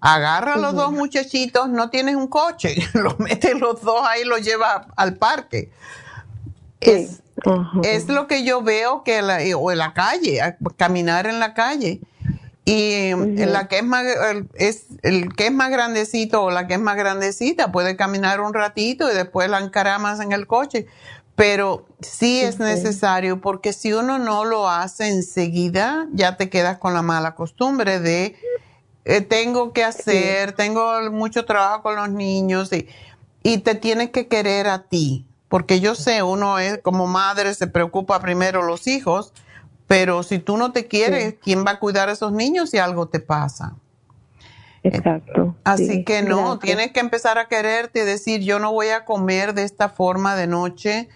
Agarra a los dos muchachitos, no tienes un coche, [laughs] los metes los dos ahí, los llevas al parque. Es, es lo que yo veo que la, o en la calle, caminar en la calle. Y la que es más es el que es más grandecito o la que es más grandecita puede caminar un ratito y después la encaramas en el coche. Pero sí es necesario porque si uno no lo hace enseguida, ya te quedas con la mala costumbre de eh, tengo que hacer, tengo mucho trabajo con los niños y, y te tienes que querer a ti porque yo sé, uno es como madre se preocupa primero los hijos, pero si tú no te quieres, ¿quién va a cuidar a esos niños si algo te pasa? Exacto. Así que no, tienes que empezar a quererte y decir, yo no voy a comer de esta forma de noche.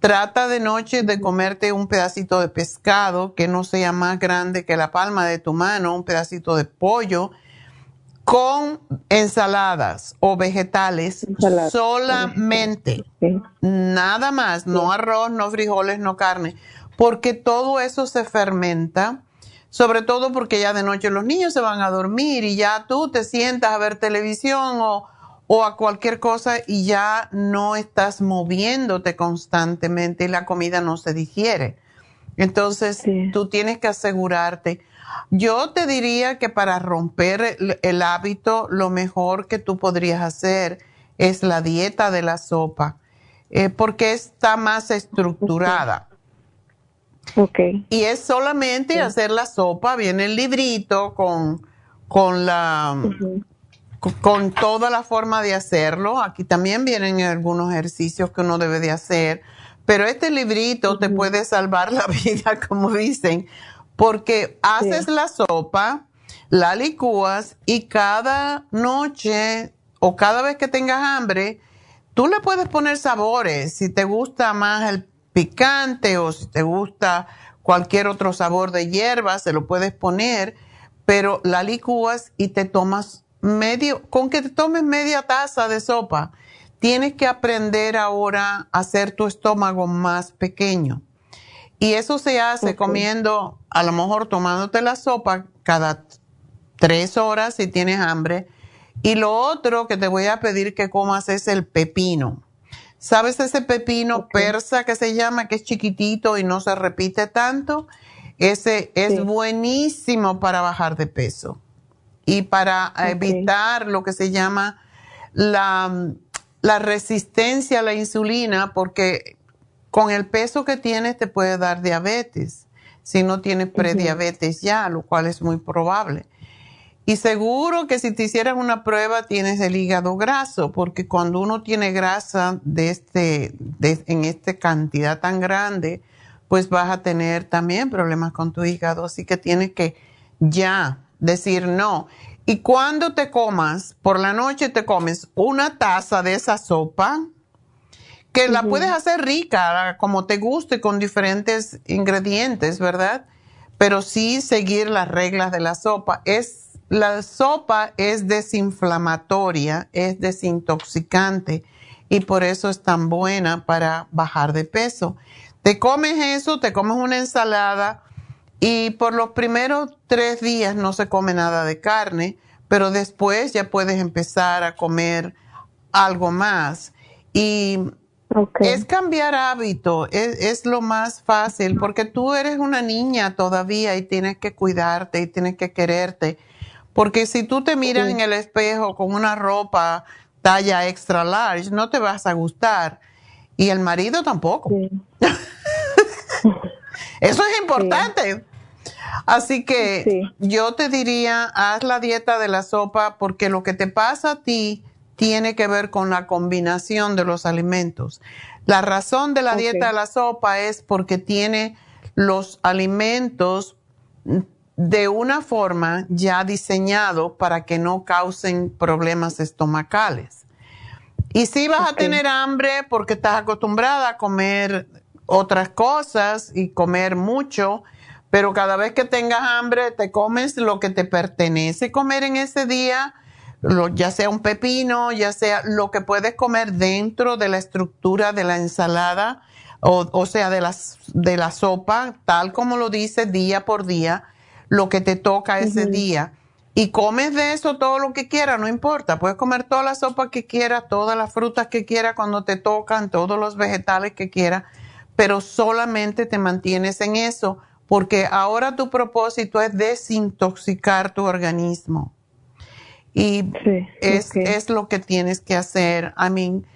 Trata de noche de comerte un pedacito de pescado que no sea más grande que la palma de tu mano, un pedacito de pollo con ensaladas o vegetales solamente. Nada más, no arroz, no frijoles, no carne, porque todo eso se fermenta, sobre todo porque ya de noche los niños se van a dormir y ya tú te sientas a ver televisión o, o a cualquier cosa y ya no estás moviéndote constantemente y la comida no se digiere. Entonces, tú tienes que asegurarte yo te diría que para romper el, hábito, lo mejor que tú podrías hacer es la dieta de la sopa, eh, porque está más estructurada. Ok. Y es solamente hacer la sopa, viene el librito con, con la... con toda la forma de hacerlo. Aquí también vienen algunos ejercicios que uno debe de hacer, pero este librito te puede salvar la [laughs] vida, como dicen, porque haces la sopa, la licúas y cada noche o cada vez que tengas hambre, tú le puedes poner sabores, si te gusta más el picante o si te gusta cualquier otro sabor de hierba, se lo puedes poner, pero la licúas y te tomas medio, con que te tomes media taza de sopa, tienes que aprender ahora a hacer tu estómago más pequeño. Y eso se hace comiendo, a lo mejor tomándote la sopa cada tres horas si tienes hambre. Y lo otro que te voy a pedir que comas es el pepino. ¿Sabes ese pepino persa que se llama, que es chiquitito y no se repite tanto? Ese es buenísimo para bajar de peso y para evitar lo que se llama la, la resistencia a la insulina, porque con el peso que tienes te puede dar diabetes si no tienes prediabetes ya, lo cual es muy probable. Y seguro que si te hicieran una prueba tienes el hígado graso, porque cuando uno tiene grasa de este, en esta cantidad tan grande, pues vas a tener también problemas con tu hígado. Así que tienes que ya decir no. Y cuando te comas, por la noche te comes una taza de esa sopa, que la puedes hacer rica, como te guste, con diferentes ingredientes, ¿verdad? Pero sí seguir las reglas de la sopa. Es, la sopa es desinflamatoria, es desintoxicante y por eso es tan buena para bajar de peso. Te comes eso, te comes una ensalada y por los primeros tres días no se come nada de carne, pero después ya puedes empezar a comer algo más. Y es cambiar hábito, es, lo más fácil, porque tú eres una niña todavía y tienes que cuidarte y tienes que quererte. Porque si tú te miras en el espejo con una ropa talla extra large, no te vas a gustar. Y el marido tampoco. [laughs] Eso es importante. Así que yo te diría, haz la dieta de la sopa porque lo que te pasa a ti tiene que ver con la combinación de los alimentos. La razón de la dieta de la sopa es porque tiene los alimentos de una forma ya diseñado para que no causen problemas estomacales. Y si vas a tener hambre porque estás acostumbrada a comer otras cosas y comer mucho, pero cada vez que tengas hambre te comes lo que te pertenece comer en ese día ya sea un pepino, ya sea lo que puedes comer dentro de la estructura de la ensalada, o, sea, de, las, de la sopa, tal como lo dice día por día, lo que te toca ese día. Y comes de eso todo lo que quieras, no importa. Puedes comer toda la sopa que quieras, todas las frutas que quieras cuando te tocan, todos los vegetales que quieras, pero solamente te mantienes en eso, porque ahora tu propósito es desintoxicar tu organismo. Y es, es, lo que tienes que hacer. I mean,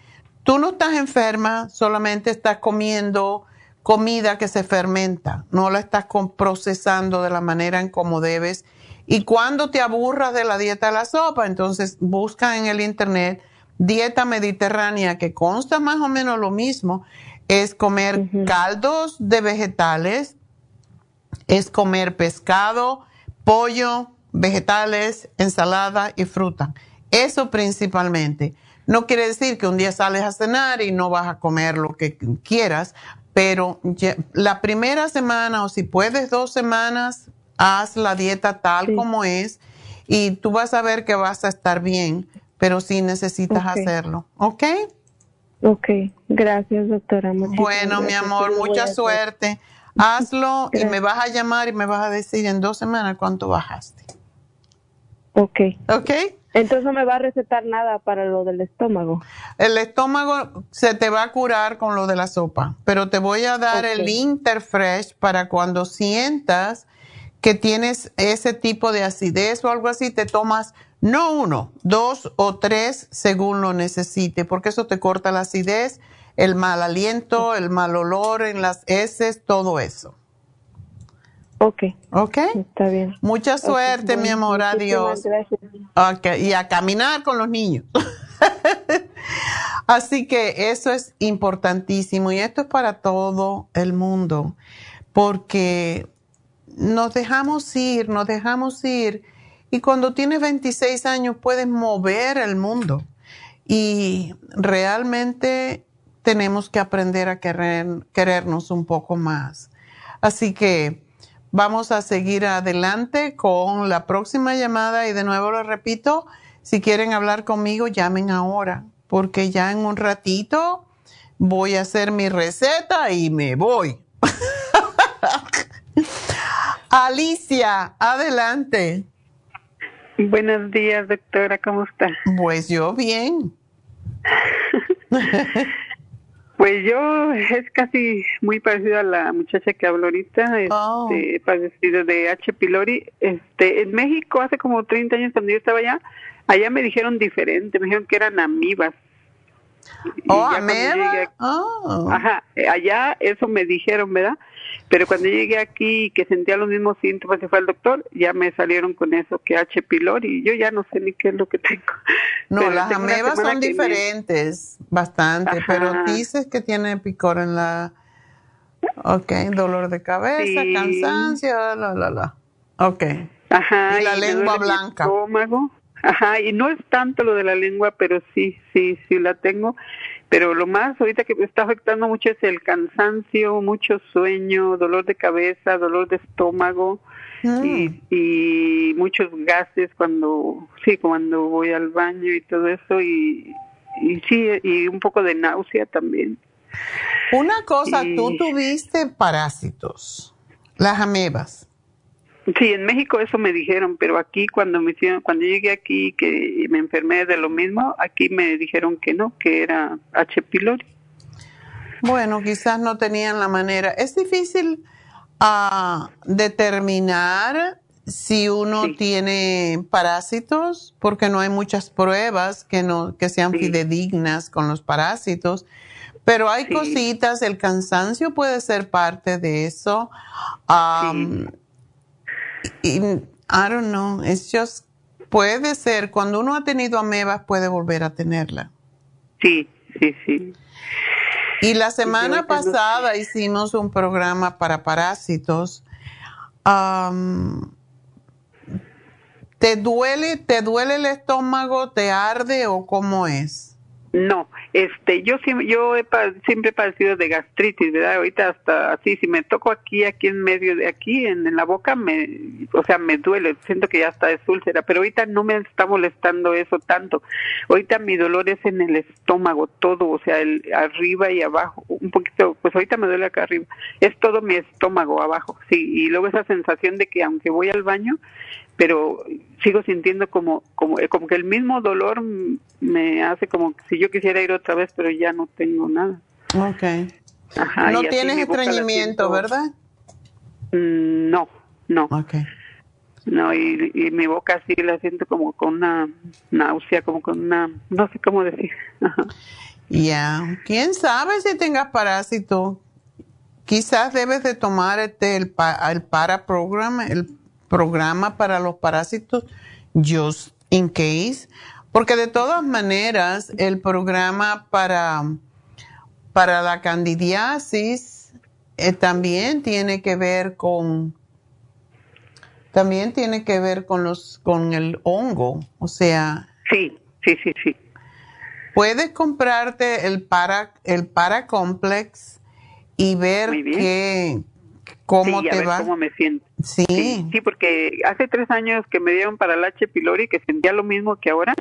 tú no estás enferma, solamente estás comiendo comida que se fermenta, no la estás procesando de la manera en como debes. Y cuando te aburras de la dieta de la sopa, entonces busca en el internet dieta mediterránea que consta más o menos lo mismo. Es comer caldos de vegetales, es comer pescado, pollo, vegetales, ensalada y fruta. Eso principalmente. No quiere decir que un día sales a cenar y no vas a comer lo que quieras, pero la primera semana o si puedes dos semanas, haz la dieta tal como es y tú vas a ver que vas a estar bien, pero sí necesitas hacerlo. ¿Ok? Ok, gracias doctora. bueno, mi amor, mucha suerte. Hazlo y me vas a llamar y me vas a decir en dos semanas cuánto bajaste. Ok. Ok. Entonces no me va a recetar nada para lo del estómago. El estómago se te va a curar con lo de la sopa, pero te voy a dar el Interfresh para cuando sientas que tienes ese tipo de acidez o algo así, te tomas no uno, dos o tres según lo necesite, porque eso te corta la acidez, el mal aliento, el mal olor en las heces, todo eso. Ok. Ok. Está bien. Mucha suerte, mi amor. Adiós. Ok. Y a caminar con los niños. [laughs] Así que eso es importantísimo y esto es para todo el mundo porque nos dejamos ir, nos dejamos ir y cuando tienes 26 años puedes mover el mundo y realmente tenemos que aprender a querer, querernos un poco más. Así que vamos a seguir adelante con la próxima llamada y de nuevo lo repito, si quieren hablar conmigo, llamen ahora, porque ya en un ratito voy a hacer mi receta y me voy. [laughs] Alicia, adelante. Buenos días, doctora, ¿cómo está? Pues yo bien. [laughs] pues yo es casi muy parecido a la muchacha que habló ahorita, oh. este, parecido de H. pylori. Este, en México hace como 30 años cuando yo estaba allá, allá me dijeron diferente, me dijeron que eran amibas. Oh, ameba. Oh. Ajá, allá eso me dijeron, ¿verdad? Pero cuando llegué aquí que sentía los mismos síntomas que fue al doctor, ya me salieron con eso que H. pylori y yo ya no sé ni qué es lo que tengo. No, las amebas son diferentes, bastante, pero dices que tiene picor en la... Ok, dolor de cabeza, cansancio, la, la, la. Ok. Ajá. Y la lengua blanca. Estómago. Ajá, y no es tanto lo de la lengua, pero sí, sí, sí la tengo. Pero lo más ahorita que me está afectando mucho es el cansancio, mucho sueño, dolor de cabeza, dolor de estómago ah. y, muchos gases cuando, sí, cuando voy al baño y todo eso y, y sí, y un poco de náusea también. Una cosa, tú tuviste parásitos, las amebas. Sí, en México eso me dijeron, pero aquí cuando me hicieron, cuando llegué aquí que me enfermé de lo mismo, aquí me dijeron que no, que era H. pylori. Bueno, quizás no tenían la manera. Es difícil uh, determinar si uno tiene parásitos, porque no hay muchas pruebas que no que sean fidedignas con los parásitos. Pero hay cositas, el cansancio puede ser parte de eso. Um, I don't know, it's just, puede ser, cuando uno ha tenido amebas puede volver a tenerla. Sí, sí, sí. Y la semana pasada hicimos un programa para parásitos. Um, ¿Te duele, te duele el estómago, te arde o cómo es? No, este, yo yo he, siempre he padecido de gastritis, ¿verdad? Ahorita hasta así, si me toco aquí, aquí en medio de aquí, en, la boca, me, o sea, me duele, siento que ya está es úlcera, pero ahorita no me está molestando eso tanto. Ahorita mi dolor es en el estómago, todo, o sea, el arriba y abajo, un poquito, pues ahorita me duele acá arriba, es todo mi estómago abajo, sí, y luego esa sensación de que aunque voy al baño, pero sigo sintiendo como como como que el mismo dolor me hace como si yo quisiera ir otra vez pero ya no tengo nada. Okay no tienes estreñimiento verdad mm, no no. Okay no y, y, mi boca sí la siento como con una náusea como con una no sé cómo decir. [laughs] Ya. Quién sabe si tengas parásito quizás debes de tomar este el, el para programa el programa para los parásitos just in case, porque de todas maneras el programa para, para la candidiasis eh, también tiene que ver con también tiene que ver con los con el hongo, o sea, sí, sí, sí, sí. Puedes comprarte el para el paracomplex y ver qué ¿Cómo te va? cómo me siento. Sí. sí. porque hace tres años que me dieron para el H. pylori, que sentía lo mismo que ahora.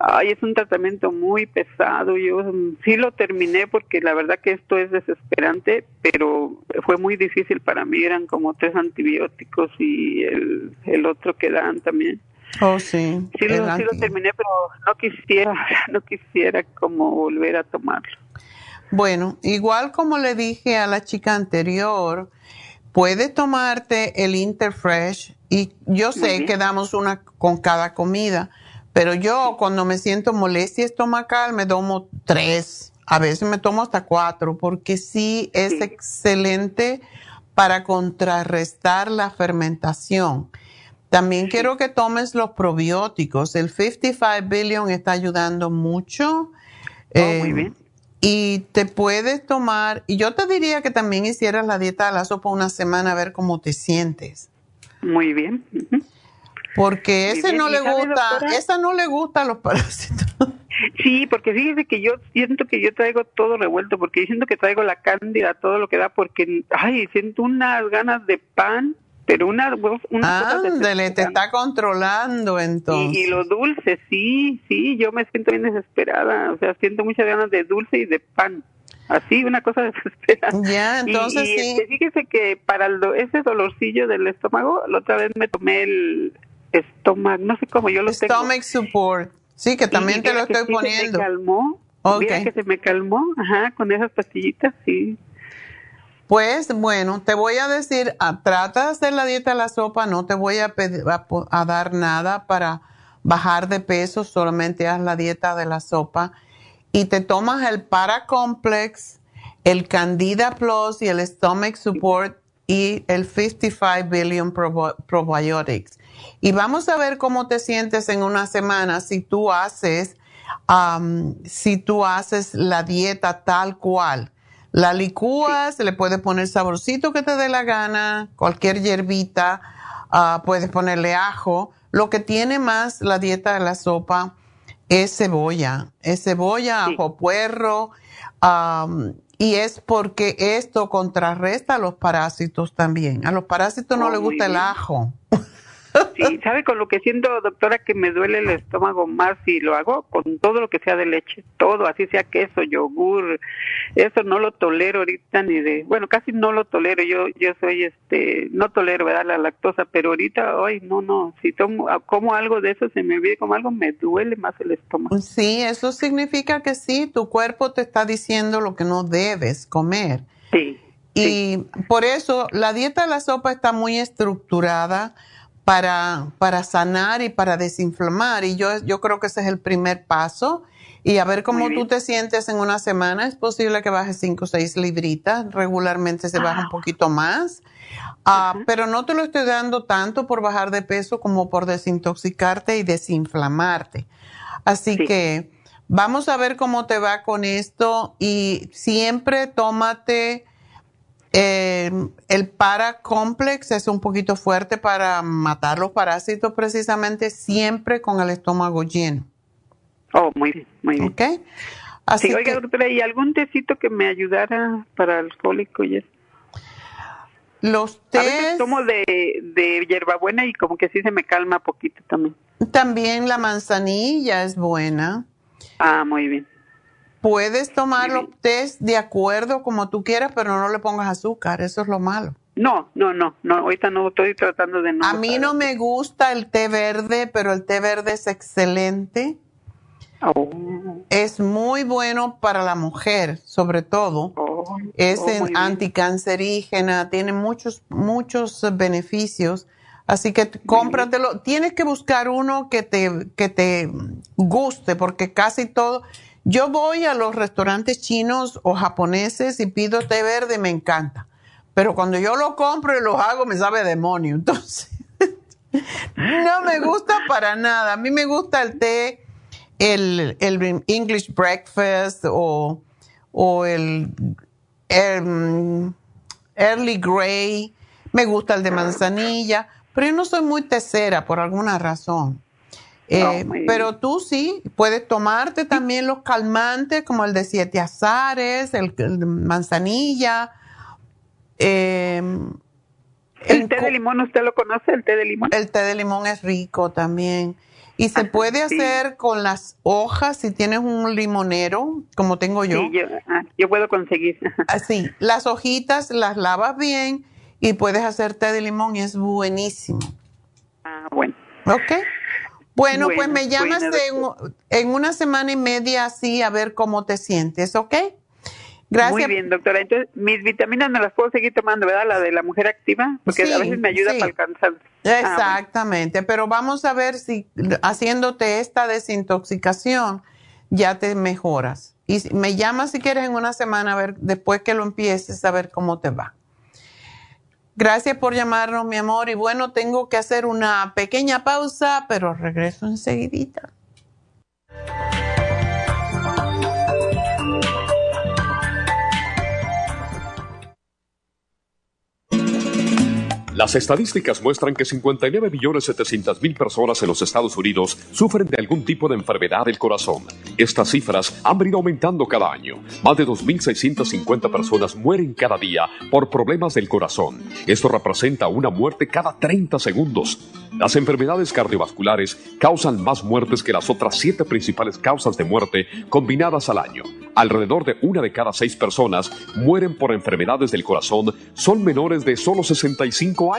Ay, es un tratamiento muy pesado. Yo mm, sí lo terminé porque la verdad que esto es desesperante, pero fue muy difícil para mí. Eran como tres antibióticos y el, el otro que dan también. Oh, sí. Sí lo, sí lo terminé, pero no quisiera, [laughs] no quisiera como volver a tomarlo. Bueno, igual como le dije a la chica anterior, puedes tomarte el Interfresh y yo sé que damos una con cada comida, pero yo cuando me siento molestia estomacal me tomo tres, a veces me tomo hasta cuatro, porque sí es excelente para contrarrestar la fermentación. También quiero que tomes los probióticos. El 55 billion está ayudando mucho. Oh, muy eh, bien. Y te puedes tomar, y yo te diría que también hicieras la dieta de la sopa una semana a ver cómo te sientes. Muy bien. Porque ese no le gusta, esa no le gusta a los parásitos. [laughs] Sí, porque fíjese que yo siento que yo traigo todo revuelto, porque siento que traigo la cándida, todo lo que da, porque, ay, siento unas ganas de pan, pero una, una Ándale, te está controlando entonces. Y, y, lo dulce, sí, sí, yo me siento bien desesperada, o sea, siento muchas ganas de dulce y de pan. Así, una cosa [laughs] desesperada. Ya, entonces y, sí. Este, fíjese que para el ese dolorcillo del estómago, la otra vez me tomé el estómago, no sé cómo yo lo tengo. Stomach support. Sí, que también te lo estoy sí poniendo. Se me calmó. Okay. que se me calmó, ajá, con esas pastillitas, sí. Pues bueno, te voy a decir, ah, trata de hacer la dieta de la sopa, no te voy a, dar nada para bajar de peso, solamente haz la dieta de la sopa y te tomas el Paracomplex, el Candida Plus y el Stomach Support y el 55 Billion Probiotics. Y vamos a ver cómo te sientes en una semana si tú haces, si tú haces la dieta tal cual. La licúas, sí. le puedes poner saborcito que te dé la gana, cualquier hierbita, uh, puedes ponerle ajo. Lo que tiene más la dieta de la sopa es cebolla, es cebolla, sí. ajo puerro, um, y es porque esto contrarresta a los parásitos también. A los parásitos no oh, les gusta el ajo. Sí, ¿sabe con lo que siento, doctora, que me duele el estómago más y lo hago con todo lo que sea de leche, todo, así sea queso, yogur, eso no lo tolero ahorita ni de, bueno, casi no lo tolero, yo yo soy este, no tolero, ¿verdad? La lactosa, pero ahorita, ay, no, no, si tomo, como algo de eso, se me olvide como algo, me duele más el estómago. Sí, eso significa que sí, tu cuerpo te está diciendo lo que no debes comer. Sí. Y sí. por eso la dieta de la sopa está muy estructurada para, para sanar y para desinflamar. Y yo, yo creo que ese es el primer paso. Y a ver cómo tú te sientes en una semana. Es posible que bajes 5 o 6 libritas. Regularmente se baja un poquito más. Uh, uh -huh. Pero no te lo estoy dando tanto por bajar de peso como por desintoxicarte y desinflamarte. Así sí. que vamos a ver cómo te va con esto. Y siempre tómate eh, el paracomplex es un poquito fuerte para matar los parásitos precisamente siempre con el estómago lleno. Oh, muy bien, muy bien. ¿Ok? Así sí, oiga, que, doctora, ¿y algún tecito que me ayudara para el cólico y eso? Los tés... A veces tomo de, de hierbabuena y como que sí se me calma poquito también. También la manzanilla es buena. Ah, muy bien. Puedes tomar los test de acuerdo como tú quieras, pero no le pongas azúcar, eso es lo malo. No, no, no, no, ahorita no estoy tratando de no. A mí no me gusta el té verde, pero el té verde es excelente. Oh. Es muy bueno para la mujer, sobre todo. Oh. Es oh, anticancerígena, tiene muchos, muchos beneficios. Así que cómpratelo. Tienes que buscar uno que te, que te guste, porque casi todo yo voy a los restaurantes chinos o japoneses y pido té verde, me encanta. Pero cuando yo lo compro y lo hago, me sabe demonio. [laughs] Entonces, no me gusta para nada. A mí me gusta el té, el, English Breakfast o, el, el, Early Grey. Me gusta el de manzanilla. Pero yo no soy muy tecera por alguna razón. Eh, oh, pero tú sí, puedes tomarte también los calmantes como el de siete azares, el, el manzanilla. Eh, el, el, té de limón, ¿usted lo conoce, el té de limón? El té de limón es rico también. Y se puede hacer sí. con las hojas, si tienes un limonero, como tengo yo. Sí, yo, ah, yo puedo conseguir. [laughs] Así, las hojitas las lavas bien y puedes hacer té de limón y es buenísimo. Ah, bueno. Ok. Bueno, pues me llamas en, en, una semana y media así a ver cómo te sientes, ¿ok? Gracias. Muy bien, doctora. Entonces, mis vitaminas me las puedo seguir tomando, ¿verdad? La de la mujer activa, porque sí, a veces me ayuda sí. para alcanzar. Exactamente, ah, bueno. pero vamos a ver si haciéndote esta desintoxicación ya te mejoras. Y me llamas si quieres en una semana a ver, después que lo empieces, a ver cómo te va. Gracias por llamarnos, mi amor. Y bueno, tengo que hacer una pequeña pausa, pero regreso enseguidita. Las estadísticas muestran que 59.700.000 personas en los Estados Unidos sufren de algún tipo de enfermedad del corazón. Estas cifras han venido aumentando cada año. Más de 2.650 personas mueren cada día por problemas del corazón. Esto representa una muerte cada 30 segundos. Las enfermedades cardiovasculares causan más muertes que las otras siete principales causas de muerte combinadas al año. Alrededor de una de cada seis personas mueren por enfermedades del corazón son menores de solo 65 años.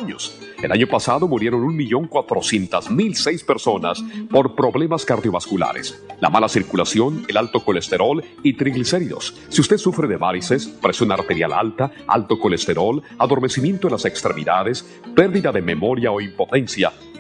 El año pasado murieron 1.400.006 personas por problemas cardiovasculares, la mala circulación, el alto colesterol y triglicéridos. Si usted sufre de varices, presión arterial alta, alto colesterol, adormecimiento en las extremidades, pérdida de memoria o impotencia,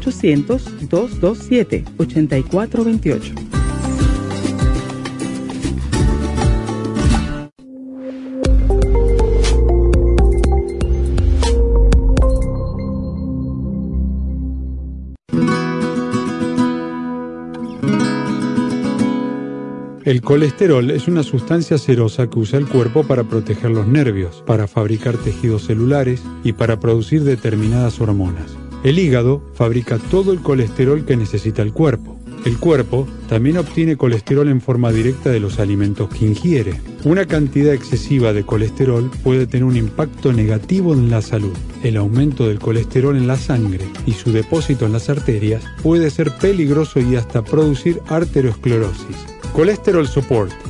1-800-227-8428. El colesterol es una sustancia serosa que usa el cuerpo para proteger los nervios, para fabricar tejidos celulares y para producir determinadas hormonas. El hígado fabrica todo el colesterol que necesita el cuerpo. El cuerpo también obtiene colesterol en forma directa de los alimentos que ingiere. Una cantidad excesiva de colesterol puede tener un impacto negativo en la salud. El aumento del colesterol en la sangre y su depósito en las arterias puede ser peligroso y hasta producir arteriosclerosis. Colesterol Support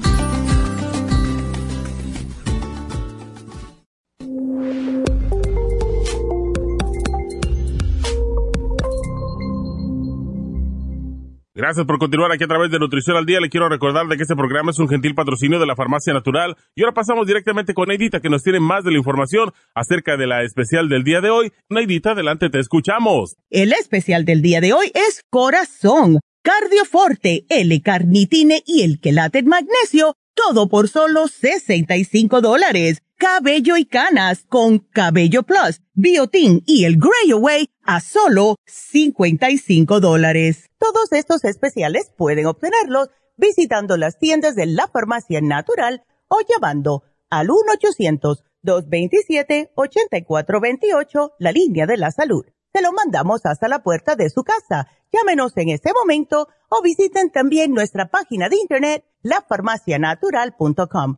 Gracias por continuar aquí a través de Nutrición al Día. Le quiero recordar de que este programa es un gentil patrocinio de la Farmacia Natural. Y ahora pasamos directamente con Neidita, que nos tiene más de la información acerca de la especial del día de hoy. Neidita, adelante, te escuchamos. El especial del día de hoy es Corazón, Cardioforte, L-Carnitine y el Quelate Magnesio, todo por solo 65 dólares cabello y canas con Cabello Plus, Biotin y el Grey Away a solo 55 dólares. Todos estos especiales pueden obtenerlos visitando las tiendas de la farmacia natural o llamando al 1-800-227-8428, la línea de la salud. Se lo mandamos hasta la puerta de su casa. Llámenos en este momento o visiten también nuestra página de internet, lafarmacianatural.com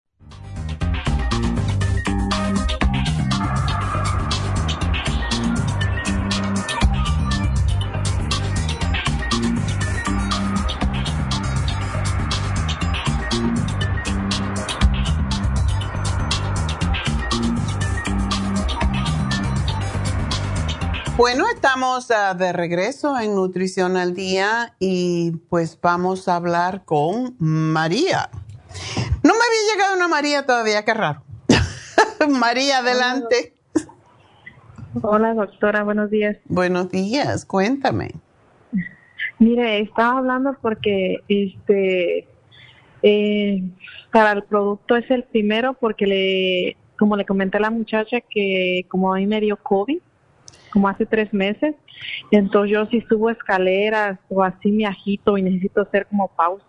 Bueno, estamos uh, de regreso en Nutrición al Día y pues vamos a hablar con María. No me había llegado una María todavía, qué raro. [laughs] María, adelante. Hola, doctora, buenos días. Buenos días, cuéntame. Mire, estaba hablando porque este eh, para el producto es el primero porque le, como le comenté a la muchacha que como a mí me dio COVID, como hace tres meses, entonces yo si subo escaleras o así me agito y necesito hacer como pausa.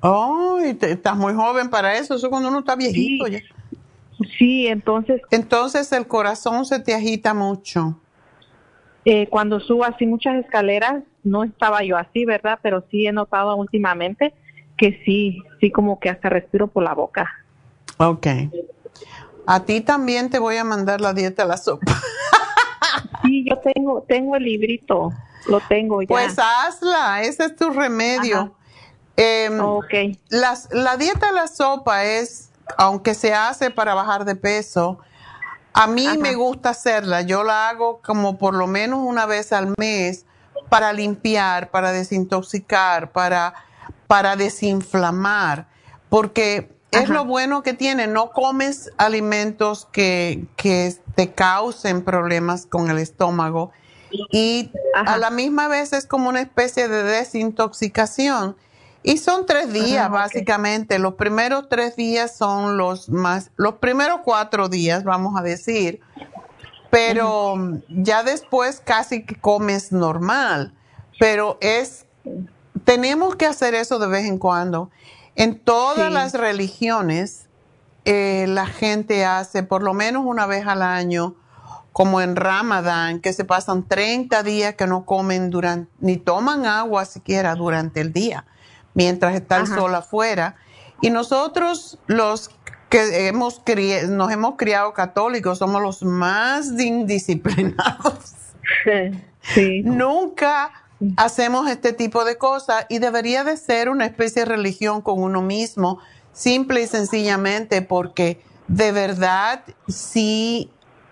Oh, estás muy joven para eso, eso cuando uno está viejito sí. ya. Sí, entonces. Entonces el corazón se te agita mucho. Eh, cuando subo así muchas escaleras, no estaba yo así, ¿verdad? Pero sí he notado últimamente que sí, sí como que hasta respiro por la boca. Ok. A ti también te voy a mandar la dieta a la sopa. [laughs] sí, yo tengo, tengo el librito, lo tengo ya. Pues hazla, ese es tu remedio. Eh. Las, la dieta a la sopa es, aunque se hace para bajar de peso, a mí me gusta hacerla. Yo la hago como por lo menos una vez al mes para limpiar, para desintoxicar, para, para desinflamar, porque es lo bueno que tiene. No comes alimentos que, que te causen problemas con el estómago y a la misma vez es como una especie de desintoxicación. Y son tres días, básicamente. Los primeros tres días son los más, los primeros cuatro días, vamos a decir. Pero ya después casi que comes normal. Pero es, tenemos que hacer eso de vez en cuando. En todas Sí. las religiones, eh, la gente hace por lo menos una vez al año, como en Ramadán, que se pasan 30 días que no comen durante, ni toman agua siquiera durante el día, mientras está el Ajá. sol afuera. Y nosotros, los que hemos cri- nos hemos criado católicos, somos los más [laughs] indisciplinados. Sí. Nunca hacemos este tipo de cosas y debería de ser una especie de religión con uno mismo, simple y sencillamente porque de verdad sí,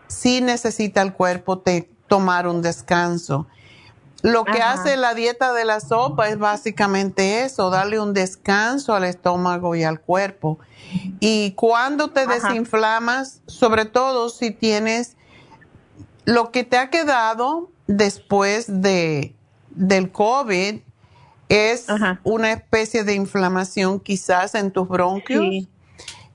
sí necesita el cuerpo te, tomar un descanso. Lo que Ajá. hace la dieta de la sopa es básicamente eso, darle un descanso al estómago y al cuerpo. Y cuando te Ajá. desinflamas, sobre todo si tienes lo que te ha quedado después de, del COVID es una especie de inflamación quizás en tus bronquios. Sí.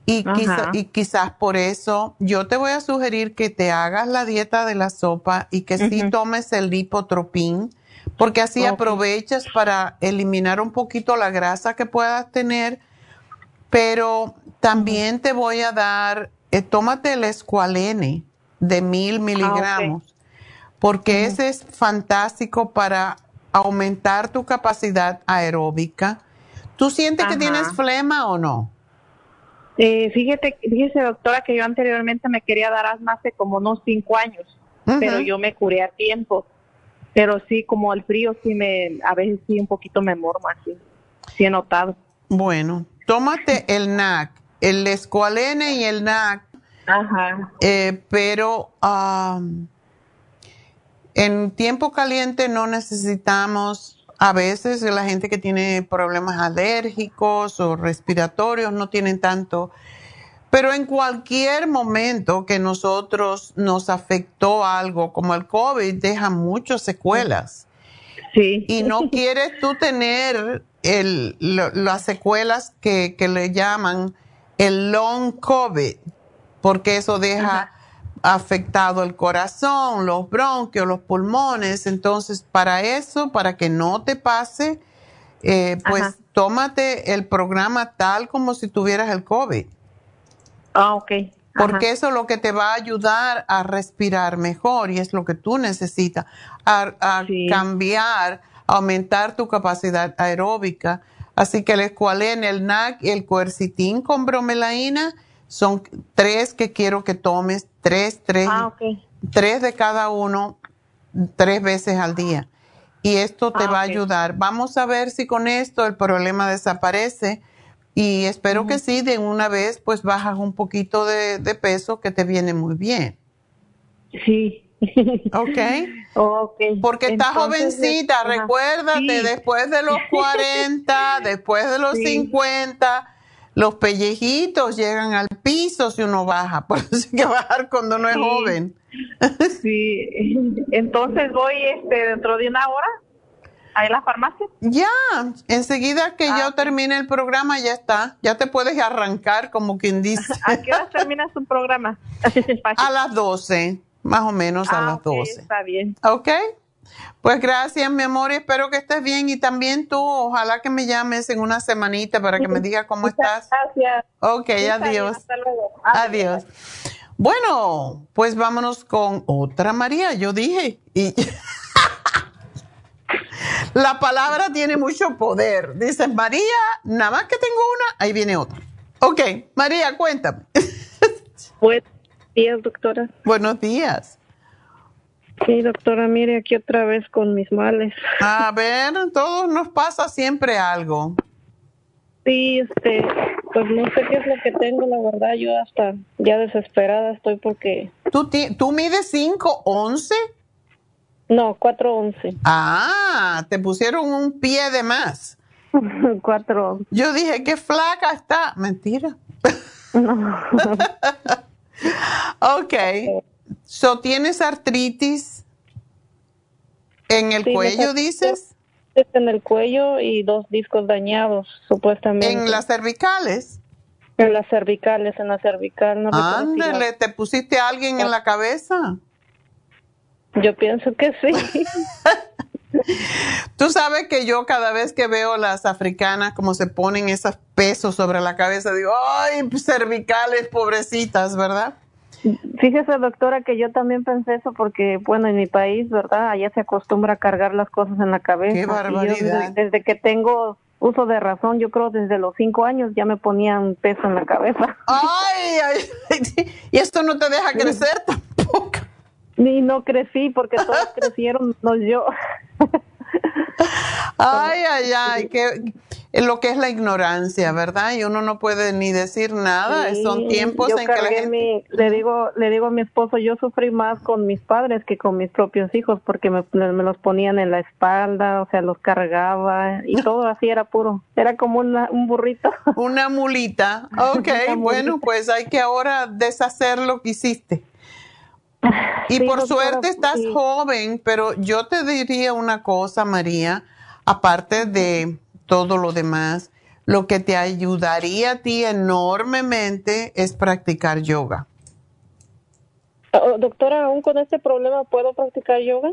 Y, quizá- y quizás por eso yo te voy a sugerir que te hagas la dieta de la sopa y que sí tomes el lipotropín, porque así aprovechas para eliminar un poquito la grasa que puedas tener, pero también te voy a dar, eh, tómate el escualene de mil miligramos, porque ese es fantástico para aumentar tu capacidad aeróbica. ¿Tú sientes que tienes flema o no? Eh, fíjate, fíjese doctora que yo anteriormente me quería dar asma hace como unos cinco años, pero yo me curé a tiempo. Pero sí, como el frío sí me, a veces sí un poquito me morma, sí, sí he notado. Bueno, tómate el NAC, el escualene y el NAC, Ajá. eh, pero am, en tiempo caliente no necesitamos, a veces la gente que tiene problemas alérgicos o respiratorios no tienen tanto, pero en cualquier momento que nosotros nos afectó algo como el COVID, deja muchas secuelas. Sí. Y no [laughs] quieres tú tener el, lo- las secuelas que, que le llaman el long COVID, porque eso deja afectado el corazón, los bronquios, los pulmones. Entonces, para eso, para que no te pase, eh, pues Ajá. tómate el programa tal como si tuvieras el COVID. Ah, ok. Porque eso es lo que te va a ayudar a respirar mejor y es lo que tú necesitas, a, a cambiar, aumentar tu capacidad aeróbica. Así que el escualene, el NAC y el cuercitín con bromelaína son tres que quiero que tomes, tres, tres, Ah, tres de cada uno, tres veces al día. Y esto te Ah, va a ayudar. Vamos a ver si con esto el problema desaparece. Y espero que sí, de una vez pues bajas un poquito de, de peso que te viene muy bien. Sí, [laughs] Ok. okay. Porque está Entonces, jovencita, recuérdate, Sí. después de los 40, [laughs] después de los Sí. 50, los pellejitos llegan al piso si uno baja. [laughs] Por eso hay que bajar cuando uno es joven. Sí, entonces voy este dentro de una hora a la farmacia. Ya, enseguida que Ah, yo termine el programa ya está. Ya te puedes arrancar como quien dice. ¿A qué hora termina su programa? [laughs] a las 12, más o menos a Ah, las ok, 12. Está bien. ¿Ok? Pues gracias, mi amor, espero que estés bien. Y también tú, ojalá que me llames en una semanita para que me digas cómo estás. Gracias. Ok, bien, adiós. hasta luego. Adiós. Bueno, pues vámonos con otra María, yo dije. Y [laughs] la palabra tiene mucho poder. Dices, María, nada más que tengo una, ahí viene otra. Ok, María, cuéntame. [laughs] Buenos días, doctora. Buenos días. Sí, doctora, mire aquí otra vez con mis males. A ver, todos nos pasa siempre algo. Sí, este, pues no sé qué es lo que tengo, la verdad, yo hasta ya desesperada estoy porque... ¿Tú, tú mides 5, 11? No, 4'11". Ah, te pusieron un pie de más. [laughs] 4. Yo dije, qué flaca está. Mentira. No. [laughs] ok. So, ¿tienes artritis en el Sí, cuello, dices? En el cuello y dos discos dañados, supuestamente. ¿En las cervicales? En las cervicales, en la cervical. No Ándale, ¿te pusiste a alguien en la cabeza? Yo pienso que sí. [laughs] Tú sabes que yo cada vez que veo las africanas como se ponen esos pesos sobre la cabeza, digo, ay, cervicales, pobrecitas, ¿verdad? Fíjese, doctora, que yo también pensé eso porque, bueno, en mi país, ¿verdad? Allá se acostumbra a cargar las cosas en la cabeza. ¡Qué yo barbaridad! desde, desde que tengo uso de razón, yo creo desde los cinco años ya me ponían peso en la cabeza. [laughs] Ay, ay, y esto no te deja crecer tampoco. Y no crecí porque todos crecieron, no yo. [laughs] [laughs] Ay, ay, ay, que lo que es la ignorancia, ¿verdad? Y uno no puede ni decir nada. Sí, Son tiempos en que la gente... mi- le digo le digo a mi esposo yo sufrí más con mis padres que con mis propios hijos porque me, me los ponían en la espalda o sea los cargaba y [laughs] todo así era puro era como una- un burrito Una mulita. [laughs] Ok, Una bueno, mulita. pues hay que ahora deshacer lo que hiciste. [laughs] Y Sí, por doctora, suerte estás sí. joven, pero yo te diría una cosa, María, aparte de todo lo demás, lo que te ayudaría a ti enormemente es practicar yoga. Oh, doctora aún con este problema puedo practicar yoga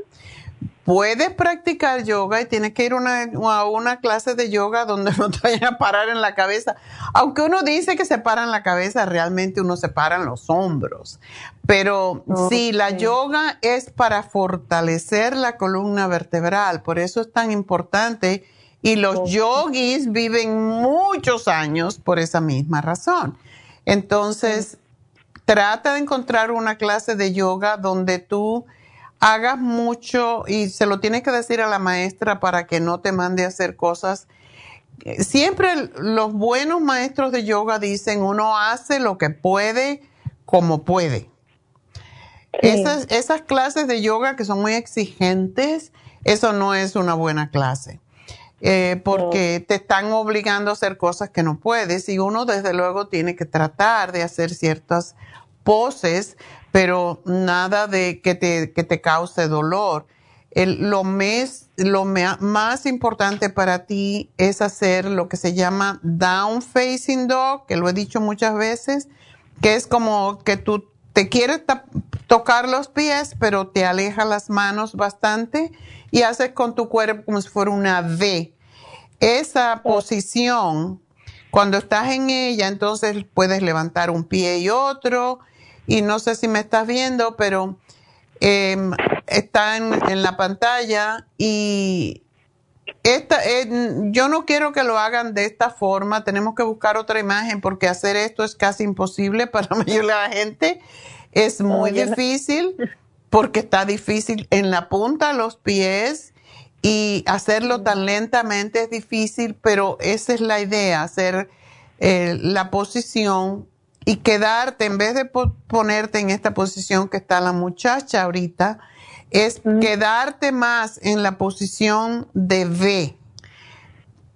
Puedes practicar yoga y tienes que ir una- a una clase de yoga donde [laughs] no te vayan a parar en la cabeza. Aunque uno dice que se para en la cabeza, realmente uno se para en los hombros. Pero sí, la yoga es para fortalecer la columna vertebral. Por eso es tan importante. Y los yogis viven muchos años por esa misma razón. Entonces, trata de encontrar una clase de yoga donde tú hagas mucho y se lo tienes que decir a la maestra para que no te mande a hacer cosas. Siempre los buenos maestros de yoga dicen uno hace lo que puede como puede. Esas, esas clases de yoga que son muy exigentes, eso no es una buena clase. Eh, porque te están obligando a hacer cosas que no puedes y uno desde luego tiene que tratar de hacer ciertas poses, pero nada de que te, que te cause dolor. Lo mes- lo más importante para ti es hacer lo que se llama down facing dog, que lo he dicho muchas veces, que es como que tú te quieres tocar los pies, pero te aleja las manos bastante y haces con tu cuerpo como si fuera una V. Esa posición, cuando estás en ella, entonces puedes levantar un pie y otro. Y no sé si me estás viendo, pero em, está en, en la pantalla y esta, eh, yo no quiero que lo hagan de esta forma. Tenemos que buscar otra imagen porque hacer esto es casi imposible para la mayoría de la gente. Es muy difícil porque está difícil en la punta de los pies y hacerlo tan lentamente es difícil, pero esa es la idea, hacer eh, la posición y quedarte, en vez de ponerte en esta posición que está la muchacha ahorita, es quedarte más en la posición de V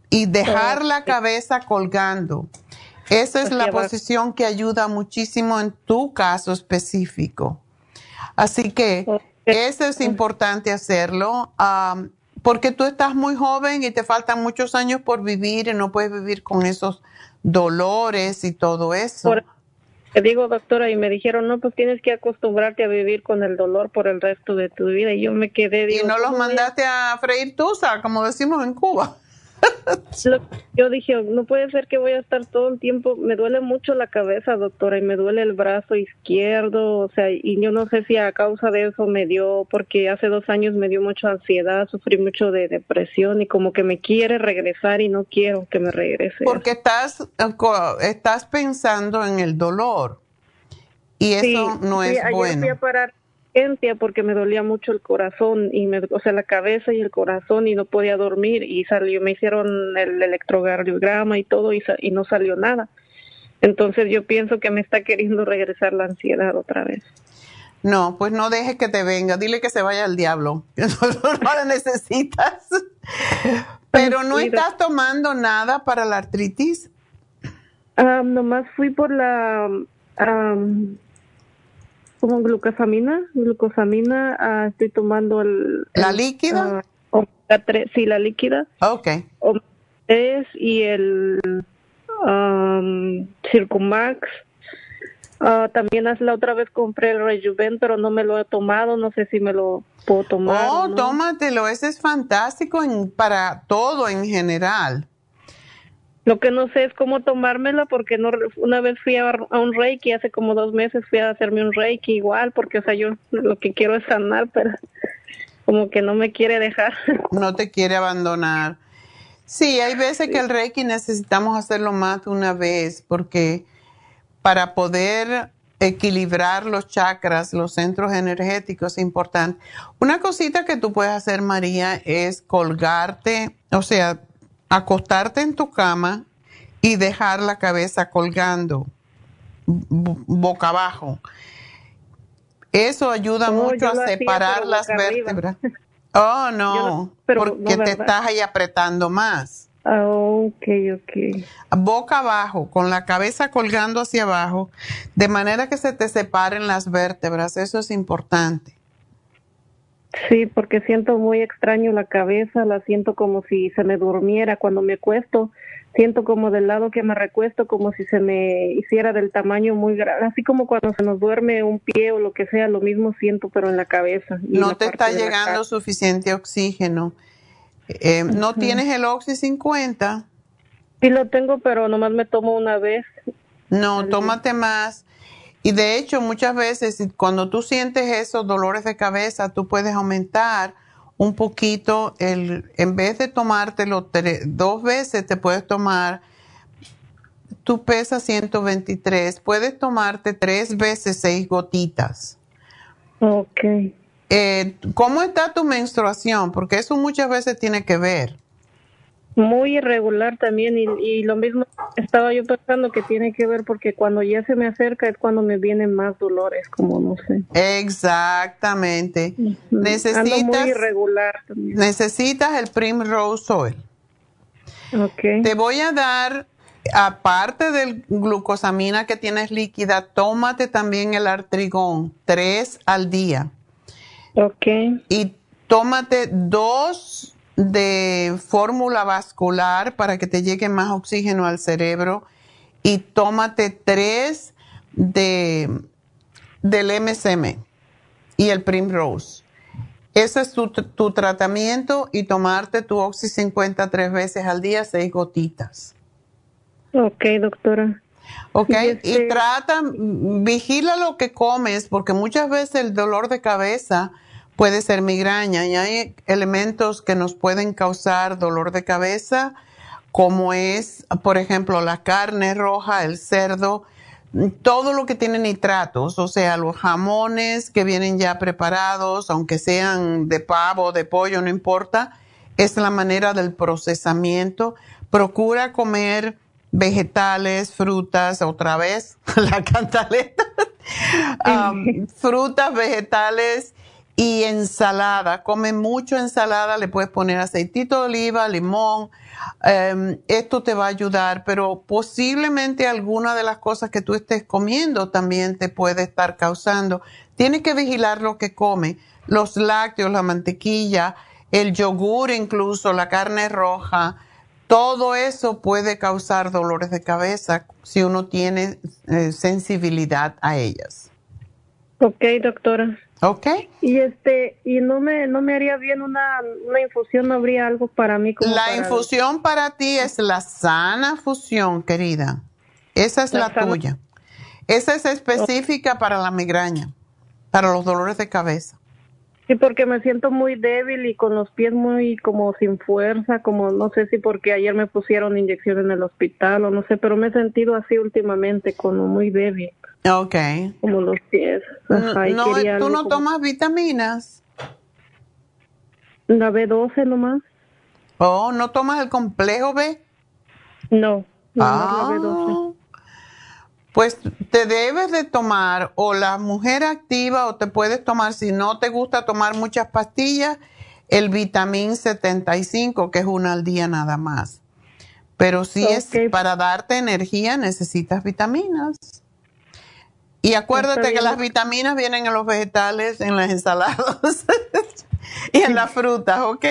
y dejar la cabeza colgando. Esa es la posición que ayuda muchísimo en tu caso específico. Así que eso es importante hacerlo porque tú estás muy joven y te faltan muchos años por vivir y no puedes vivir con esos dolores y todo eso. Digo, doctora, y me dijeron, no, pues tienes que acostumbrarte a vivir con el dolor por el resto de tu vida. Y yo me quedé. y no los mandaste a freír tusa, como decimos en Cuba. Yo dije, no puede ser que voy a estar todo el tiempo, me duele mucho la cabeza, doctora, y me duele el brazo izquierdo, o sea, y yo no sé si a causa de eso me dio, porque hace dos años me dio mucha ansiedad, sufrí mucho de depresión y como que me quiere regresar y no quiero que me regrese. Porque estás, estás pensando en el dolor y eso no es bueno porque me dolía mucho el corazón y me, o sea, la cabeza y el corazón y no podía dormir y salió, me hicieron el electrocardiograma y todo y, y no salió nada. Entonces yo pienso que me está queriendo regresar la ansiedad otra vez. No, pues no dejes que te venga, dile que se vaya al diablo, [laughs] no, la necesitas. [laughs] Pero no estás tomando nada para la artritis. Ah, nomás fui por la como glucosamina, glucosamina, uh, estoy tomando el... ¿La líquida? Uh, sí, la líquida. Ok. Es y el um, Circumax. Uh, también la otra vez compré el Rejuven, pero no me lo he tomado, no sé si me lo puedo tomar. Oh, tómatelo, ese es fantástico en, para todo en general. Lo que no sé es cómo tomármela porque no una vez fui a, un reiki, hace como dos meses fui a hacerme un reiki igual, porque o sea, yo lo que quiero es sanar, pero como que no me quiere dejar. [laughs] No te quiere abandonar. Sí, hay veces que el reiki necesitamos hacerlo más de una vez porque para poder equilibrar los chakras, los centros energéticos es importante. Una cosita que tú puedes hacer, María, es colgarte, o sea, acostarte en tu cama y dejar la cabeza colgando boca abajo. Eso ayuda mucho a separar las vértebras. [laughs] Oh, no, porque te estás ahí apretando más. Ah, ok, ok. Boca abajo, con la cabeza colgando hacia abajo, de manera que se te separen las vértebras. Eso es importante. Sí, porque siento muy extraño la cabeza, la siento como si se me durmiera cuando me acuesto, siento como del lado que me recuesto como si se me hiciera del tamaño muy grande, así como cuando se nos duerme un pie o lo que sea, lo mismo siento pero en la cabeza. no te está llegando suficiente oxígeno. Eh, ¿No tienes el Oxy 50? Sí lo tengo, pero nomás me tomo una vez. No, tómate más. Y de hecho, muchas veces cuando tú sientes esos dolores de cabeza, tú puedes aumentar un poquito el, en vez de tomártelo dos veces, te puedes tomar, tú pesas 123, puedes tomarte tres veces seis gotitas. Ok. Eh, ¿Cómo está tu menstruación? Porque eso muchas veces tiene que ver muy irregular también y, y, lo mismo estaba yo pensando que tiene que ver porque cuando ya se me acerca es cuando me vienen más dolores, como no sé. Exactamente. Necesitas muy irregular Necesitas el Primrose Oil. Okay. Te voy a dar aparte del glucosamina que tienes líquida, tómate también el artrigón, tres al día. Ok. Y tómate dos de fórmula vascular para que te llegue más oxígeno al cerebro y tómate tres de, del MSM y el Primrose. Ese es tu, tu tratamiento y tomarte tu Oxy 50 tres veces al día, seis gotitas. Ok, doctora. Ok, y, este trata, vigila lo que comes, porque muchas veces el dolor de cabeza puede ser migraña y hay elementos que nos pueden causar dolor de cabeza, como es, por ejemplo, la carne roja, el cerdo, todo lo que tiene nitratos, o sea, los jamones que vienen ya preparados, aunque sean de pavo, de pollo, no importa, es la manera del procesamiento. Procura comer vegetales, frutas, otra vez, [laughs] la cantaleta, [laughs] um, frutas, vegetales y ensalada. Come mucho ensalada, le puedes poner aceitito de oliva, limón. Um, esto te va a ayudar, pero posiblemente alguna de las cosas que tú estés comiendo también te puede estar causando. Tienes que vigilar lo que come, los lácteos, la mantequilla, el yogur incluso, la carne roja, todo eso puede causar dolores de cabeza si uno tiene eh, sensibilidad a ellas. Ok, doctora. Ok. Y este, y no me, no me haría bien una, una infusión, no habría algo para mí como La infusión para ti es la sana fusión, querida. Esa es la, tuya. Esa es específica para la migraña, para los dolores de cabeza. Sí, porque me siento muy débil y con los pies muy como sin fuerza, como no sé si porque ayer me pusieron inyección en el hospital o no sé, pero me he sentido así últimamente, como muy débil. Ok. Como los pies. Ajá, no, ¿Tú no tomas vitaminas? La B12 nomás. Oh, ¿no tomas el complejo B? No, no ah. la B12 pues te debes de tomar o la mujer activa o te puedes tomar, si no te gusta tomar muchas pastillas, el vitamín 75, que es una al día nada más. Pero si es para darte energía, necesitas vitaminas. Y acuérdate que las vitaminas vienen en los vegetales, en las [laughs] ensaladas y en las frutas, ¿ok?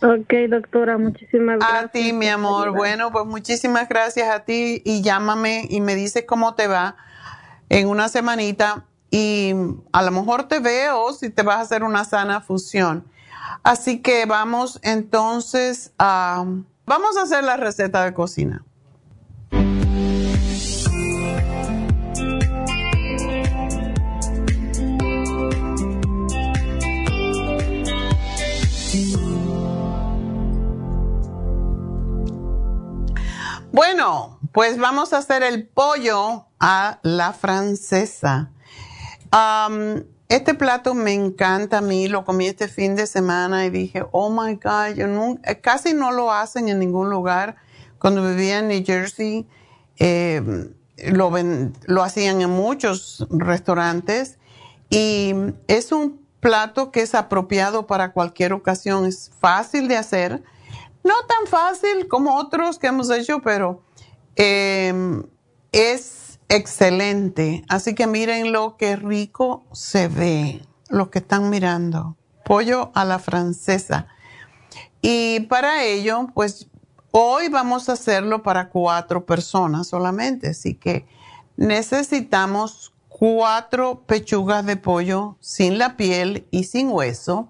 Ok, doctora, muchísimas gracias. A ti, mi amor. Bueno, pues muchísimas gracias a ti y llámame y me dices cómo te va en una semanita y a lo mejor te veo si te vas a hacer una sana fusión. Así que vamos entonces a, vamos a hacer la receta de cocina. Bueno, pues vamos a hacer el pollo a la francesa. este plato me encanta a mí, lo comí este fin de semana y dije, oh my God, yo eh, casi no lo hacen en ningún lugar. Cuando vivía en New Jersey, em, lo hacían en muchos restaurantes y es un plato que es apropiado para cualquier ocasión, es fácil de hacer no tan fácil como otros que hemos hecho, pero em, es excelente. Así que miren lo que rico se ve, lo que están mirando. Pollo a la francesa. Y para ello, pues hoy vamos a hacerlo para cuatro personas solamente. Así que necesitamos cuatro pechugas de pollo sin la piel y sin hueso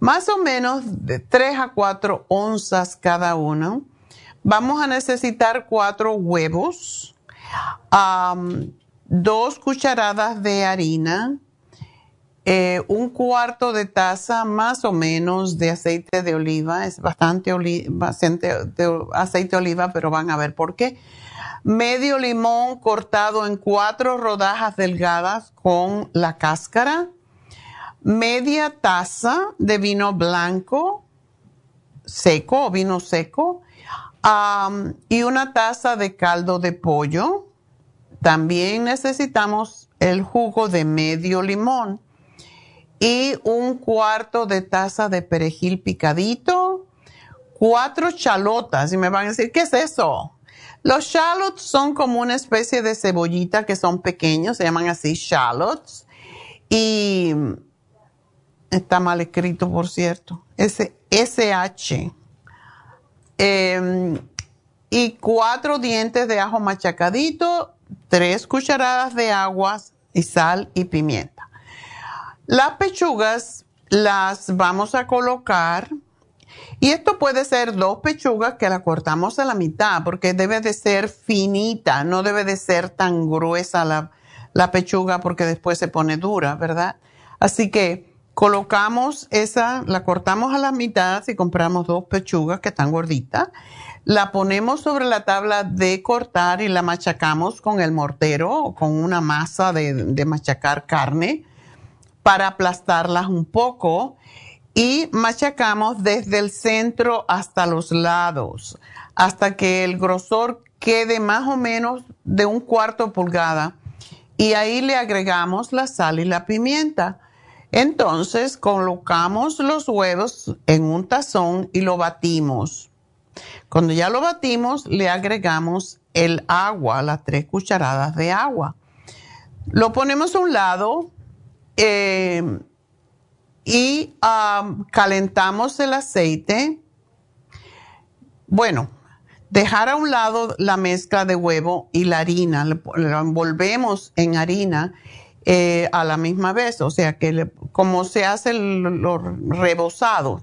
más o menos de 3 a 4 onzas cada uno. Vamos a necesitar cuatro huevos, dos cucharadas de harina, eh, un cuarto de taza más o menos de aceite de oliva, es bastante, aceite de oliva, pero van a ver por qué. Medio limón cortado en cuatro rodajas delgadas con la cáscara media taza de vino blanco seco o vino seco y una taza de caldo de pollo. También necesitamos el jugo de medio limón y un cuarto de taza de perejil picadito, cuatro chalotas. Y me van a decir, ¿qué es eso? Los shallots son como una especie de cebollita que son pequeños, se llaman así shallots. Y Está mal escrito, por cierto. S SH. Em, y cuatro dientes de ajo machacadito, tres cucharadas de agua y sal y pimienta. Las pechugas las vamos a colocar y esto puede ser dos pechugas que la cortamos a la mitad porque debe de ser finita, no debe de ser tan gruesa la, la pechuga porque después se pone dura, ¿verdad? Así que Colocamos esa, la cortamos a la mitad si compramos dos pechugas que están gorditas. La ponemos sobre la tabla de cortar y la machacamos con el mortero o con una masa de, de machacar carne para aplastarlas un poco y machacamos desde el centro hasta los lados hasta que el grosor quede más o menos de un cuarto pulgada y ahí le agregamos la sal y la pimienta. Entonces colocamos los huevos en un tazón y lo batimos. Cuando ya lo batimos, le agregamos el agua, las tres cucharadas de agua. Lo ponemos a un lado eh, y calentamos el aceite. Bueno, dejar a un lado la mezcla de huevo y la harina, lo envolvemos en harina eh, a la misma vez, o sea que como se hace lo rebozado,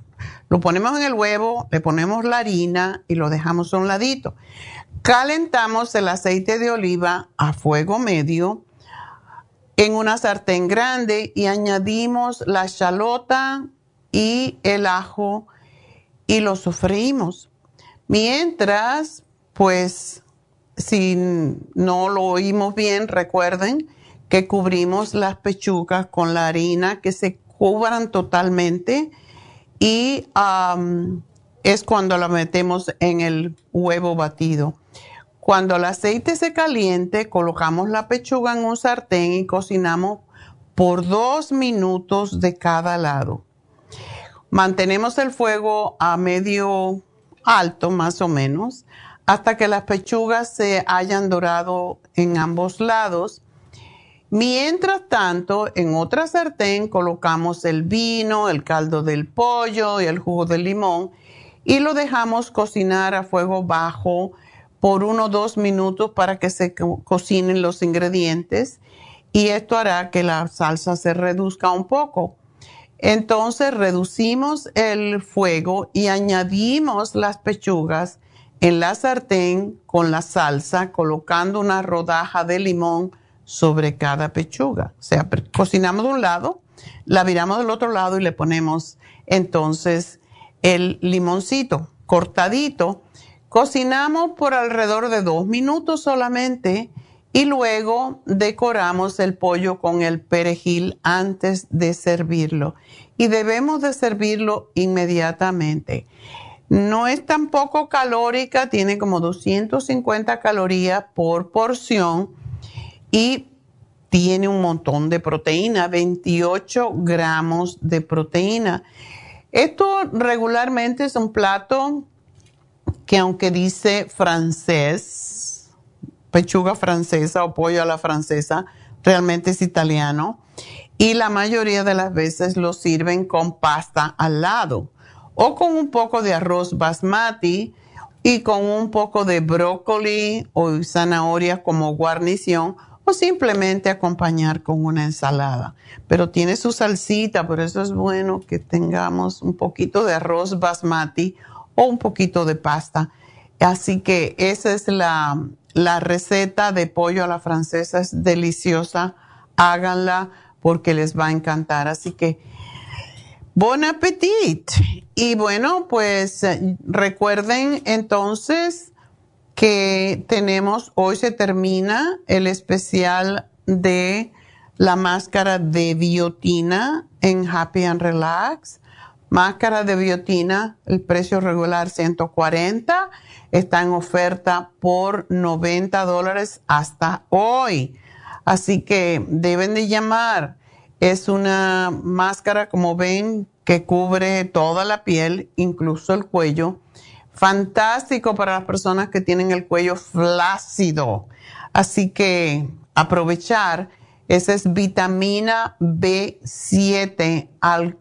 lo ponemos en el huevo, le ponemos la harina y lo dejamos a un ladito. Calentamos el aceite de oliva a fuego medio en una sartén grande y añadimos la chalota y el ajo y lo sofreímos. Mientras, pues, si no lo oímos bien, recuerden que cubrimos las pechugas con la harina, que se cubran totalmente y es cuando la metemos en el huevo batido. Cuando el aceite se caliente, colocamos la pechuga en un sartén y cocinamos por dos minutos de cada lado. Mantenemos el fuego a medio alto, más o menos, hasta que las pechugas se hayan dorado en ambos lados. Mientras tanto, en otra sartén colocamos el vino, el caldo del pollo y el jugo de limón y lo dejamos cocinar a fuego bajo por uno o dos minutos para que se cocinen los ingredientes y esto hará que la salsa se reduzca un poco. Entonces reducimos el fuego y añadimos las pechugas en la sartén con la salsa, colocando una rodaja de limón sobre cada pechuga. O sea, cocinamos de un lado, la viramos del otro lado y le ponemos entonces el limoncito cortadito Cocinamos por alrededor de dos minutos solamente y luego decoramos el pollo con el perejil antes de servirlo. Y debemos de servirlo inmediatamente. No es tampoco calórica, tiene como 250 calorías por porción y tiene un montón de proteína, 28 gramos de proteína. Esto regularmente es un plato que aunque dice francés, pechuga francesa o pollo a la francesa, realmente es italiano. Y la mayoría de las veces lo sirven con pasta al lado o con un poco de arroz basmati y con un poco de brócoli o zanahoria como guarnición o simplemente acompañar con una ensalada. Pero tiene su salsita, por eso es bueno que tengamos un poquito de arroz basmati o un poquito de pasta. Así que esa es la, receta de pollo a la francesa, es deliciosa. Háganla porque les va a encantar. Así que, bon appetit. Y bueno, pues recuerden entonces que tenemos, hoy se termina el especial de la máscara de biotina en Happy and Relax Máscara de biotina, el precio regular 140, está en oferta por 90 dólares hasta hoy. Así que deben de llamar. Es una máscara, como ven, que cubre toda la piel, incluso el cuello. Fantástico para las personas que tienen el cuello flácido. Así que aprovechar. Esa es vitamina B7 al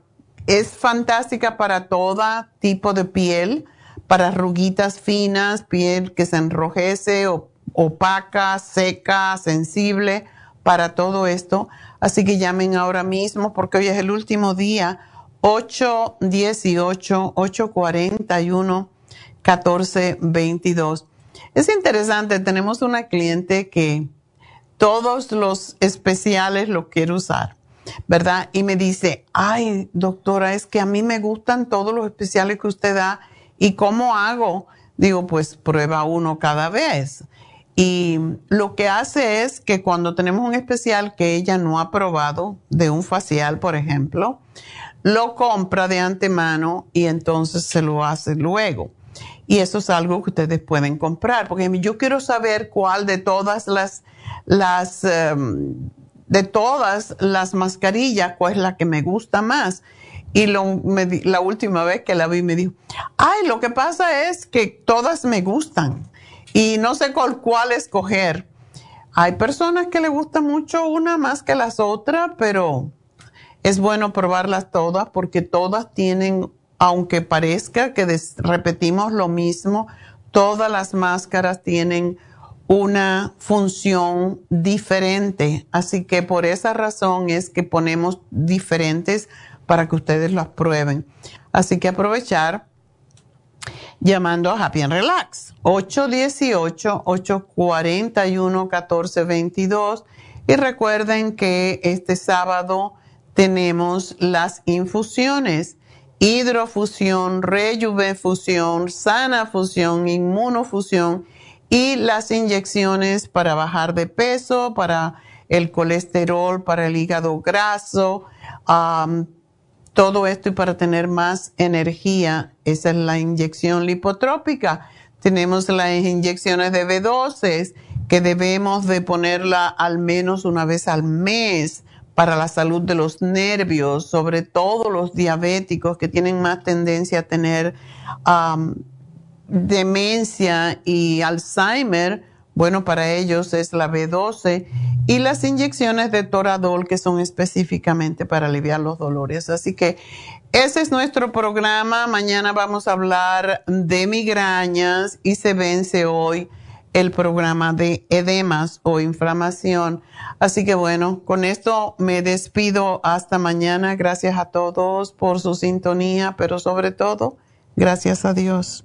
es fantástica para todo tipo de piel, para arruguitas finas, piel que se enrojece, opaca, seca, sensible, para todo esto. Así que llamen ahora mismo porque hoy es el último día, 818-841-1422. Es interesante, tenemos una cliente que todos los especiales lo quiere usar ¿verdad? Y me dice, ay, doctora, es que a mí me gustan todos los especiales que usted da. ¿Y cómo hago? Digo, pues prueba uno cada vez. Y lo que hace es que cuando tenemos un especial que ella no ha probado, de un facial, por ejemplo, lo compra de antemano y entonces se lo hace luego. Y eso es algo que ustedes pueden comprar, porque yo quiero saber cuál de todas las, em, de todas las mascarillas, cuál es la que me gusta más. Y la última vez que la vi me dijo, ay, lo que pasa es que todas me gustan y no sé cuál, cuál escoger. Hay personas que le gusta mucho una más que las otras, pero es bueno probarlas todas porque todas tienen, aunque parezca que repetimos lo mismo, todas las máscaras tienen una función diferente. Así que por esa razón es que ponemos diferentes para que ustedes las prueben. Así que aprovechar llamando a Happy and Relax 818-841-1422 y recuerden que este sábado tenemos las infusiones hidrofusión, rejuvefusión, sana fusión, inmunofusión y las inyecciones para bajar de peso, para el colesterol, para el hígado graso, todo esto y para tener más energía, esa es la inyección lipotrópica. Tenemos las inyecciones de B12 que debemos de ponerla al menos una vez al mes para la salud de los nervios, sobre todo los diabéticos que tienen más tendencia a tener demencia y Alzheimer. Bueno, para ellos es la B12 y las inyecciones de Toradol que son específicamente para aliviar los dolores. Así que ese es nuestro programa. Mañana vamos a hablar de migrañas y se vence hoy el programa de edemas o inflamación. Así que bueno, con esto me despido hasta mañana. Gracias a todos por su sintonía, pero sobre todo, gracias a Dios.